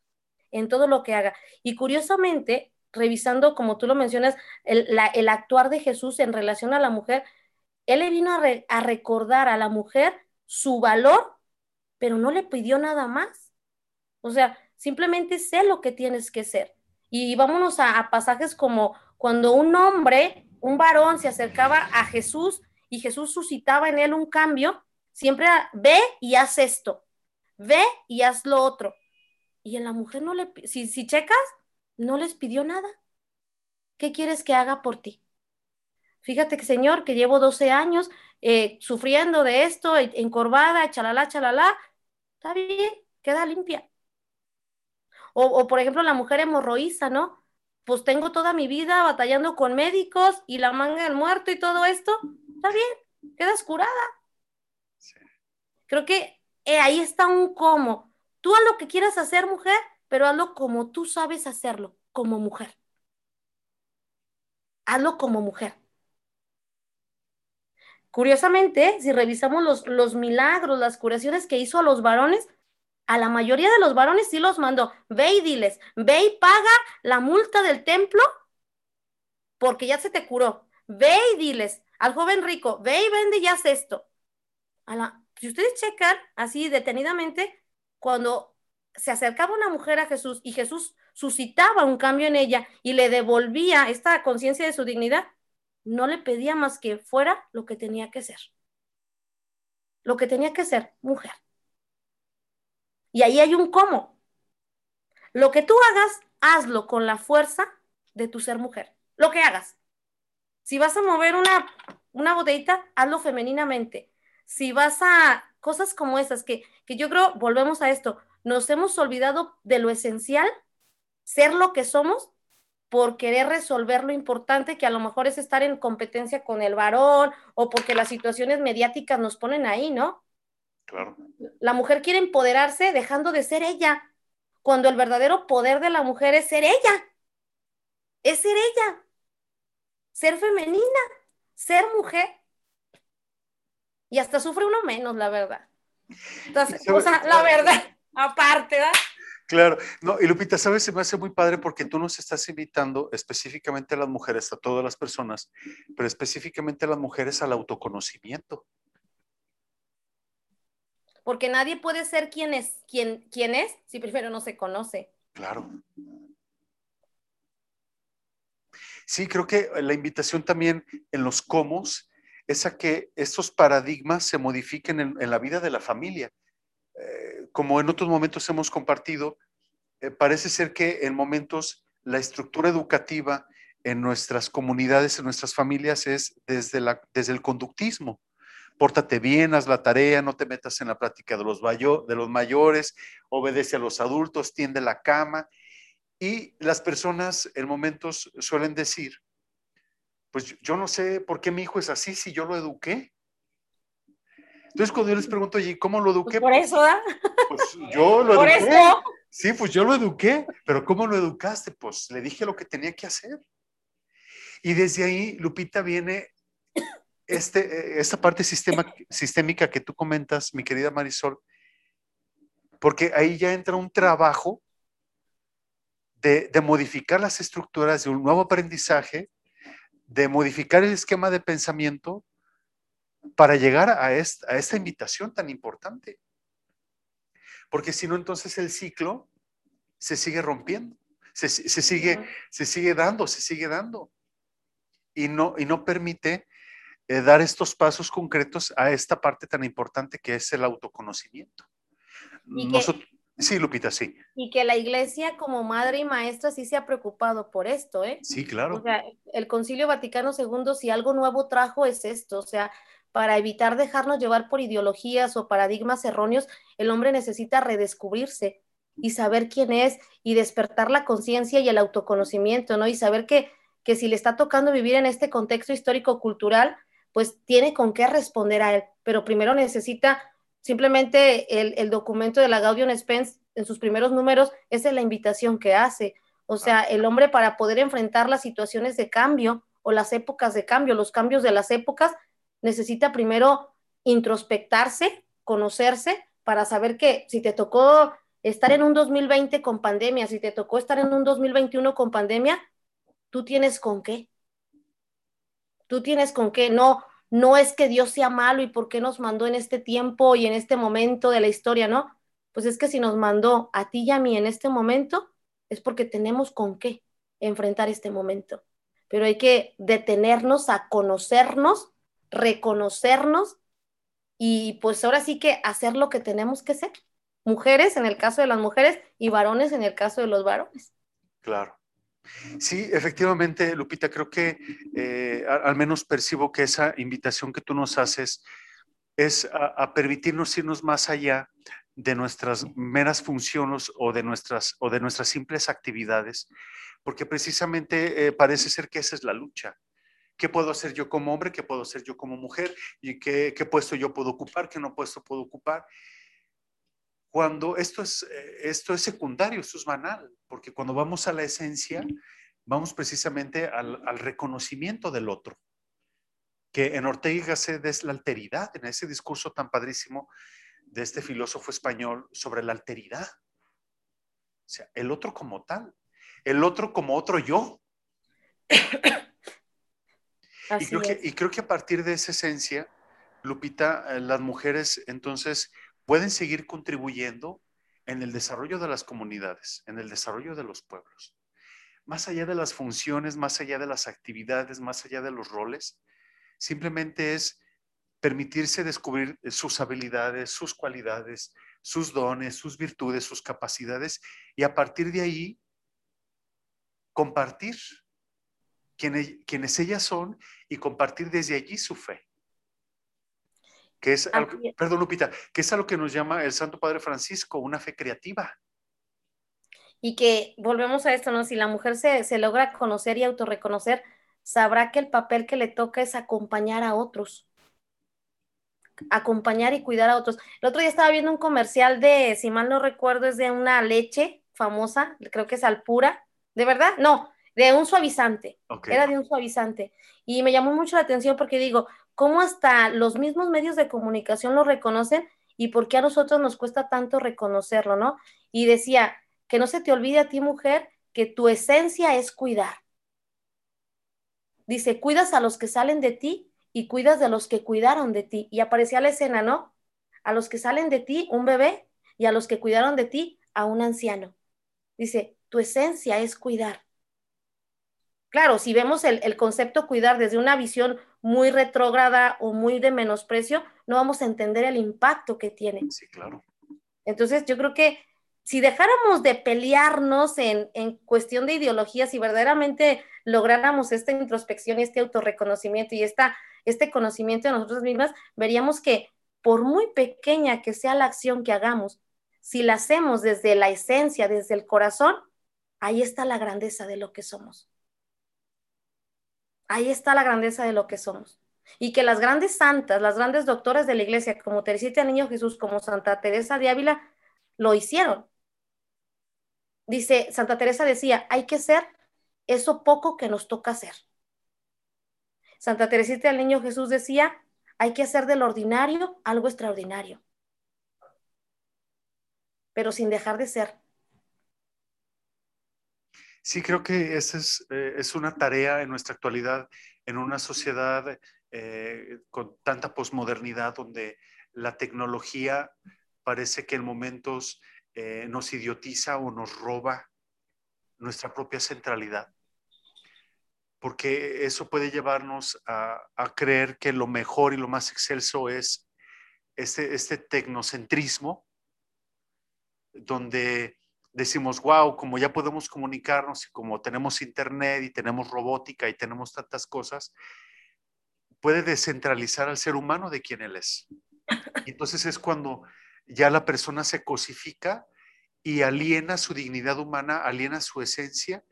en todo lo que haga. Y curiosamente, revisando, como tú lo mencionas, el, actuar de Jesús en relación a la mujer, él le vino a, recordar a la mujer su valor, pero no le pidió nada más. O sea, simplemente sé lo que tienes que ser. Y vámonos a, a pasajes como cuando un hombre, un varón, se acercaba a Jesús y Jesús suscitaba en él un cambio, siempre ve y haz esto, ve y haz lo otro. Y en la mujer no le, si, si checas, no les pidió nada. ¿Qué quieres que haga por ti? Fíjate que, Señor, que llevo 12 años eh, sufriendo de esto, encorvada, chalala, chalala. Está bien, queda limpia. O, o, por ejemplo, la mujer hemorroísa, ¿no? Pues tengo toda mi vida batallando con médicos y la manga del muerto y todo esto. Está bien, quedas curada. Creo que eh, ahí está un cómo. Tú haz lo que quieras hacer, mujer, pero hazlo como tú sabes hacerlo, como mujer. Hazlo como mujer. Curiosamente, si revisamos los, los milagros, las curaciones que hizo a los varones, a la mayoría de los varones sí los mandó. Ve y diles, ve y paga la multa del templo porque ya se te curó. Ve y diles al joven rico, ve y vende y haz esto. A la, si ustedes checan así detenidamente, cuando se acercaba una mujer a Jesús y Jesús suscitaba un cambio en ella y le devolvía esta conciencia de su dignidad, no le pedía más que fuera lo que tenía que ser. Lo que tenía que ser, mujer. Y ahí hay un cómo. Lo que tú hagas, hazlo con la fuerza de tu ser mujer. Lo que hagas. Si vas a mover una, una botellita, hazlo femeninamente. Si vas a cosas como esas, que, que yo creo, volvemos a esto, nos hemos olvidado de lo esencial, ser lo que somos, por querer resolver lo importante, que a lo mejor es estar en competencia con el varón o porque las situaciones mediáticas nos ponen ahí, ¿no?
Claro.
La mujer quiere empoderarse dejando de ser ella, cuando el verdadero poder de la mujer es ser ella, es ser ella, ser femenina, ser mujer. Y hasta sufre uno menos, la verdad. Entonces, o sea, la verdad, aparte, ¿verdad?
Claro, no, y Lupita, sabes, se me hace muy padre porque tú nos estás invitando específicamente a las mujeres, a todas las personas, pero específicamente a las mujeres al autoconocimiento.
Porque nadie puede ser quien es, quien, quien es si primero no se conoce.
Claro. Sí, creo que la invitación también en los cómo es a que estos paradigmas se modifiquen en, la vida de la familia. Eh, como en otros momentos hemos compartido, eh, parece ser que en momentos la estructura educativa en nuestras comunidades, en nuestras familias, es desde, el conductismo. Pórtate bien, haz la tarea, no te metas en la práctica de los, de los mayores, obedece a los adultos, tiende la cama. Y las personas en momentos suelen decir, pues yo no sé por qué mi hijo es así si yo lo eduqué. Entonces cuando yo les pregunto, oye, ¿cómo lo eduqué?
Pues por eso.
Pues yo lo
por
eduqué.
Eso.
Sí, pues yo lo eduqué, pero ¿cómo lo educaste? Pues le dije lo que tenía que hacer. Y desde ahí, Lupita, viene este, esta parte sistema, sistémica que tú comentas, mi querida Marisol, porque ahí ya entra un trabajo de, modificar las estructuras de un nuevo aprendizaje, de modificar el esquema de pensamiento para llegar a esta, a esta invitación tan importante. Porque si no, entonces el ciclo se sigue rompiendo, se, sigue, se sigue dando, se sigue dando. Y no, y no permite eh, dar estos pasos concretos a esta parte tan importante que es el autoconocimiento. Nosotros, Sí, Lupita, sí.
Y que la iglesia como madre y maestra sí se ha preocupado por esto, ¿eh?
Sí, claro.
O sea, el Concilio Vaticano II, si algo nuevo trajo es esto, o sea, para evitar dejarnos llevar por ideologías o paradigmas erróneos, el hombre necesita redescubrirse y saber quién es y despertar la conciencia y el autoconocimiento, ¿no? Y saber que, que si le está tocando vivir en este contexto histórico-cultural, pues tiene con qué responder a él, pero primero necesita Simplemente el, documento de la Gaudium Spence en sus primeros números, esa es la invitación que hace. O sea, ah. el hombre para poder enfrentar las situaciones de cambio o las épocas de cambio, los cambios de las épocas, necesita primero introspectarse, conocerse, para saber que si te tocó estar en un 2020 con pandemia, si te tocó estar en un 2021 con pandemia, tú tienes con qué. Tú tienes con qué. No, no es que Dios sea malo y por qué nos mandó en este tiempo y en este momento de la historia, ¿no? Pues es que si nos mandó a ti y a mí en este momento, es porque tenemos con qué enfrentar este momento. Pero hay que detenernos a conocernos, reconocernos y pues ahora sí que hacer lo que tenemos que hacer. Mujeres en el caso de las mujeres y varones en el caso de los varones.
Claro. Sí, efectivamente, Lupita, creo que eh, al menos percibo que esa invitación que tú nos haces es a, permitirnos irnos más allá de nuestras meras funciones o de nuestras, o de nuestras simples actividades, porque precisamente eh, parece ser que esa es la lucha. ¿Qué puedo hacer yo como hombre? ¿Qué puedo hacer yo como mujer? ¿Y qué, qué puesto yo puedo ocupar? ¿Qué no puesto puedo ocupar? Cuando esto es, eh, esto es secundario, esto es banal, porque cuando vamos a la esencia, vamos precisamente al, al reconocimiento del otro, que en Ortega y Gasset es la alteridad, en ese discurso tan padrísimo de este filósofo español sobre la alteridad. O sea, el otro como tal, el otro como otro yo. y, creo que, y creo que a partir de esa esencia, Lupita, eh, las mujeres entonces pueden seguir contribuyendo en el desarrollo de las comunidades, en el desarrollo de los pueblos. Más allá de las funciones, más allá de las actividades, más allá de los roles, simplemente es permitirse descubrir sus habilidades, sus cualidades, sus dones, sus virtudes, sus capacidades y a partir de ahí compartir quienes, ellas son y compartir desde allí su fe. Que es, algo, perdón Lupita, que es a lo que nos llama el Santo Padre Francisco, una fe creativa.
Y que volvemos a esto, ¿no? Si la mujer se, se logra conocer y autorreconocer, sabrá que el papel que le toca es acompañar a otros acompañar y cuidar a otros. El otro día estaba viendo un comercial de, si mal no recuerdo, es de una leche famosa, creo que es Alpura, ¿de verdad? No, de un suavizante, era de un suavizante. Y me llamó mucho la atención porque digo, ¿cómo hasta los mismos medios de comunicación lo reconocen y por qué a nosotros nos cuesta tanto reconocerlo, ¿no? Y decía, que no se te olvide a ti, mujer, que tu esencia es cuidar. Dice, cuidas a los que salen de ti y cuidas de los que cuidaron de ti. Y aparecía la escena, ¿no? A los que salen de ti, un bebé, y a los que cuidaron de ti, a un anciano. Dice, tu esencia es cuidar. Claro, si vemos el, concepto cuidar desde una visión muy retrógrada o muy de menosprecio, no vamos a entender el impacto que tiene.
Sí, claro.
Entonces, yo creo que si dejáramos de pelearnos en, en cuestión de ideologías y verdaderamente lográramos esta introspección, este autorreconocimiento y esta este conocimiento de nosotros mismas, veríamos que por muy pequeña que sea la acción que hagamos, si la hacemos desde la esencia, desde el corazón, ahí está la grandeza de lo que somos. Ahí está la grandeza de lo que somos. Y que las grandes santas, las grandes doctoras de la iglesia, como Teresita Niño Jesús, como Santa Teresa de Ávila, lo hicieron. Dice, Santa Teresa decía, hay que ser eso poco que nos toca hacer. Santa Teresita del Niño Jesús decía, hay que hacer del ordinario algo extraordinario, pero sin dejar de ser.
Sí, creo que esa es, eh, es una tarea en nuestra actualidad, en una sociedad eh, con tanta posmodernidad, donde la tecnología parece que en momentos eh, nos idiotiza o nos roba nuestra propia centralidad. Porque eso puede llevarnos a, creer que lo mejor y lo más excelso es este, este tecnocentrismo, donde decimos, wow, como ya podemos comunicarnos y como tenemos internet y tenemos robótica y tenemos tantas cosas, puede descentralizar al ser humano de quien él es. entonces es cuando ya la persona se cosifica y aliena su dignidad humana, aliena su esencia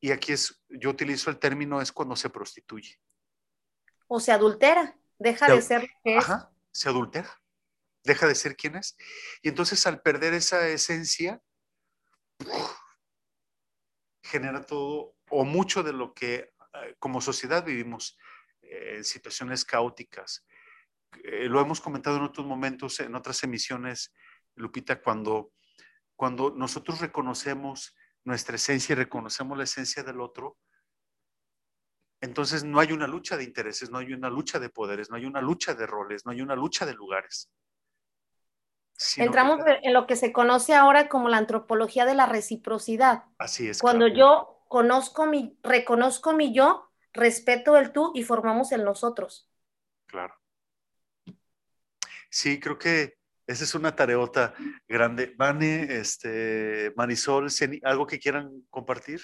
y aquí es, yo utilizo el término, es cuando se prostituye.
O se adultera, deja de ser que es.
Ajá, se adultera, deja de ser quien es. Y entonces al perder esa esencia, genera todo o mucho de lo que eh, como sociedad vivimos eh, en situaciones caóticas, eh, lo hemos comentado en otros momentos, en otras emisiones, Lupita, cuando, cuando nosotros reconocemos nuestra esencia y reconocemos la esencia del otro, entonces no hay una lucha de intereses, no hay una lucha de poderes, no hay una lucha de roles, no hay una lucha de lugares.
Entramos en lo que se conoce ahora como la antropología de la reciprocidad.
Así es.
Cuando yo conozco mi, reconozco mi yo, respeto el tú y formamos el nosotros.
Claro. Sí, creo que esa es una tareota grande. Vane, este, Marisol, ¿algo que quieran compartir?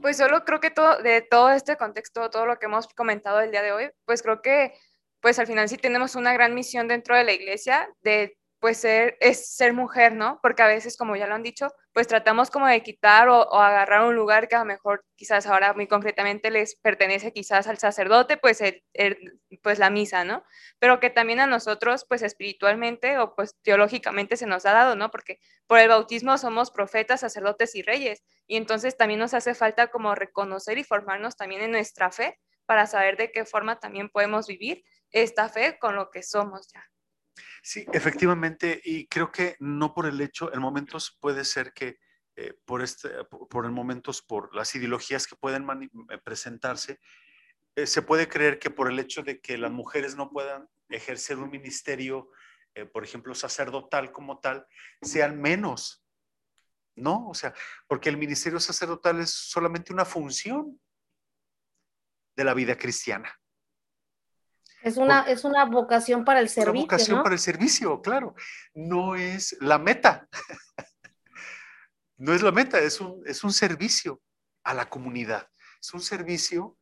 pues solo creo que todo, de todo este contexto, todo lo que hemos comentado el día de hoy, pues creo que pues al final sí tenemos una gran misión dentro de la iglesia de pues ser, es ser mujer, ¿no? Porque a veces, como ya lo han dicho, pues tratamos como de quitar o, agarrar un lugar que a lo mejor quizás ahora muy concretamente les pertenece quizás al sacerdote, pues, pues la misa, ¿no? Pero que también a nosotros, pues espiritualmente o pues teológicamente se nos ha dado, ¿no? Porque por el bautismo somos profetas, sacerdotes y reyes. Y entonces también nos hace falta como reconocer y formarnos también en nuestra fe para saber de qué forma también podemos vivir esta fe con lo que somos ya.
Sí, efectivamente, y creo que no por el hecho, en momentos puede ser que eh, por, este, por el momentos, por las ideologías que pueden eh, presentarse, eh, se puede creer que por el hecho de que las mujeres no puedan ejercer un ministerio, por ejemplo, sacerdotal como tal, sean menos, ¿no? O sea, porque el ministerio sacerdotal es solamente una función de la vida cristiana.
Es una, es una vocación para el servicio. Una
vocación para el servicio, claro. No es la meta. no es la meta, es un, es un servicio a la comunidad. Es un servicio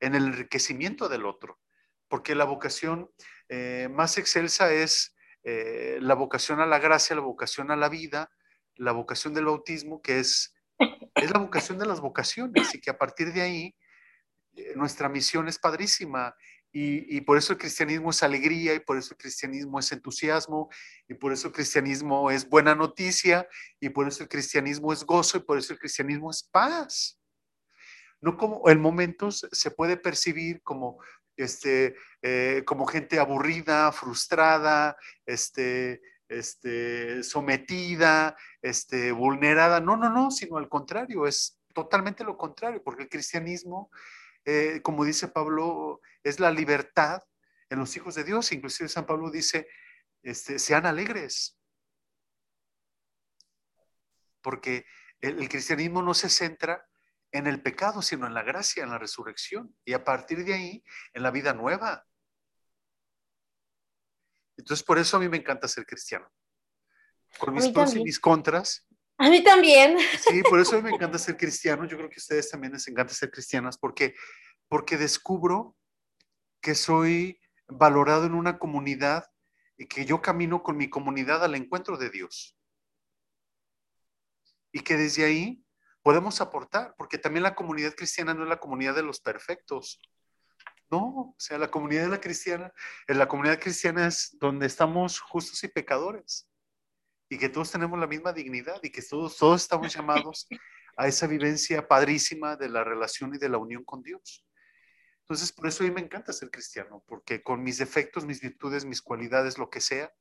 en el enriquecimiento del otro. Porque la vocación eh, más excelsa es eh, la vocación a la gracia, la vocación a la vida, la vocación del bautismo, que es, es la vocación de las vocaciones y que a partir de ahí eh, nuestra misión es padrísima y, por eso el cristianismo es alegría, y por eso el cristianismo es entusiasmo, y por eso el cristianismo es buena noticia, y por eso el cristianismo es gozo, y por eso el cristianismo es paz. No como en momentos se puede percibir como, este, eh, como gente aburrida, frustrada, este, este, sometida, este, vulnerada. No, no, no, sino al contrario, es totalmente lo contrario, porque el cristianismo eh, como dice Pablo, es la libertad en los hijos de Dios. Inclusive San Pablo dice, este, sean alegres. Porque el, cristianismo no se centra en el pecado, sino en la gracia, en la resurrección. Y a partir de ahí, en la vida nueva. Entonces, por eso a mí me encanta ser cristiano. Con mis pros y mis contras,
a mí también.
Sí, por eso me encanta ser cristiano. Yo creo que a ustedes también les encanta ser cristianas porque, porque descubro que soy valorado en una comunidad y que yo camino con mi comunidad al encuentro de Dios. Y que desde ahí podemos aportar, porque también la comunidad cristiana no es la comunidad de los perfectos. No, o sea, la comunidad de la cristiana, en la comunidad cristiana es donde estamos justos y pecadores y que todos tenemos la misma dignidad y que todos, todos estamos llamados a esa vivencia padrísima de la relación y de la unión con Dios. Entonces, por eso a mí me encanta ser cristiano, porque con mis defectos, mis virtudes, mis cualidades, lo que sea,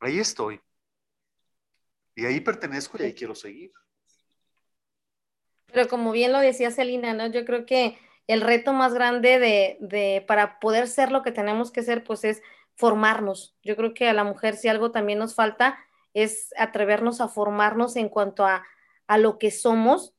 ahí estoy. Y ahí pertenezco y ahí quiero seguir.
Pero como bien lo decía Celina, ¿no? Yo creo que el reto más grande de, de, para poder ser lo que tenemos que ser, pues es formarnos. Yo creo que a la mujer si algo también nos falta es atrevernos a formarnos en cuanto a, lo que somos,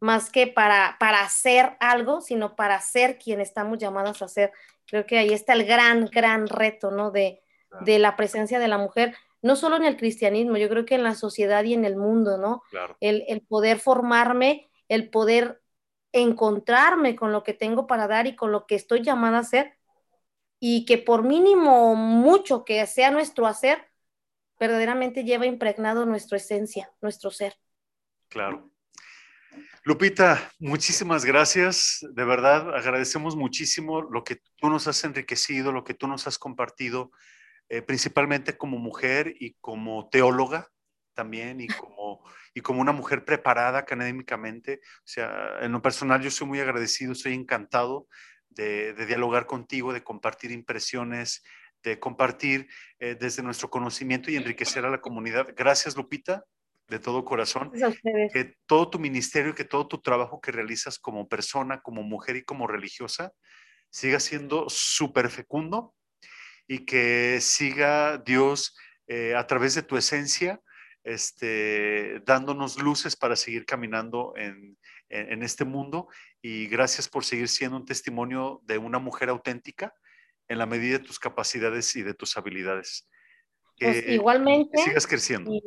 más que para, para hacer algo, sino para ser quien estamos llamados a ser. Creo que ahí está el gran, gran reto, ¿no? De, de la presencia de la mujer, no solo en el cristianismo, yo creo que en la sociedad y en el mundo, ¿no? El, el poder formarme, el poder encontrarme con lo que tengo para dar y con lo que estoy llamada a hacer, y que por mínimo mucho que sea nuestro hacer, verdaderamente lleva impregnado nuestra esencia, nuestro ser.
Claro. Lupita, muchísimas gracias. De verdad, agradecemos muchísimo lo que tú nos has enriquecido, lo que tú nos has compartido, eh, principalmente como mujer y como teóloga también y como, y como una mujer preparada académicamente. O sea, en lo personal yo soy muy agradecido, estoy encantado de, dialogar contigo, de compartir impresiones, de compartir eh, desde nuestro conocimiento y enriquecer a la comunidad. Gracias, Lupita, de todo corazón. Que todo tu ministerio, que todo tu trabajo que realizas como persona, como mujer y como religiosa, siga siendo súper fecundo y que siga Dios eh, a través de tu esencia, este, dándonos luces para seguir caminando en, este mundo. Y gracias por seguir siendo un testimonio de una mujer auténtica en la medida de tus capacidades y de tus habilidades.
Pues igualmente.
sigas creciendo.
Y,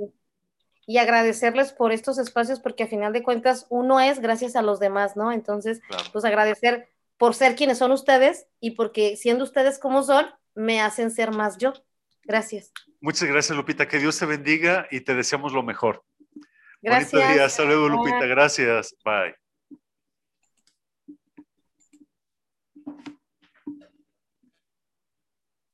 agradecerles por estos espacios porque a final de cuentas uno es gracias a los demás, ¿no? Entonces, pues agradecer por ser quienes son ustedes y porque siendo ustedes como son, me hacen ser más yo. Gracias.
Muchas gracias, Lupita. Que Dios te bendiga y te deseamos lo mejor.
Gracias. Bonito
día. Hasta luego, Lupita. Gracias. Bye.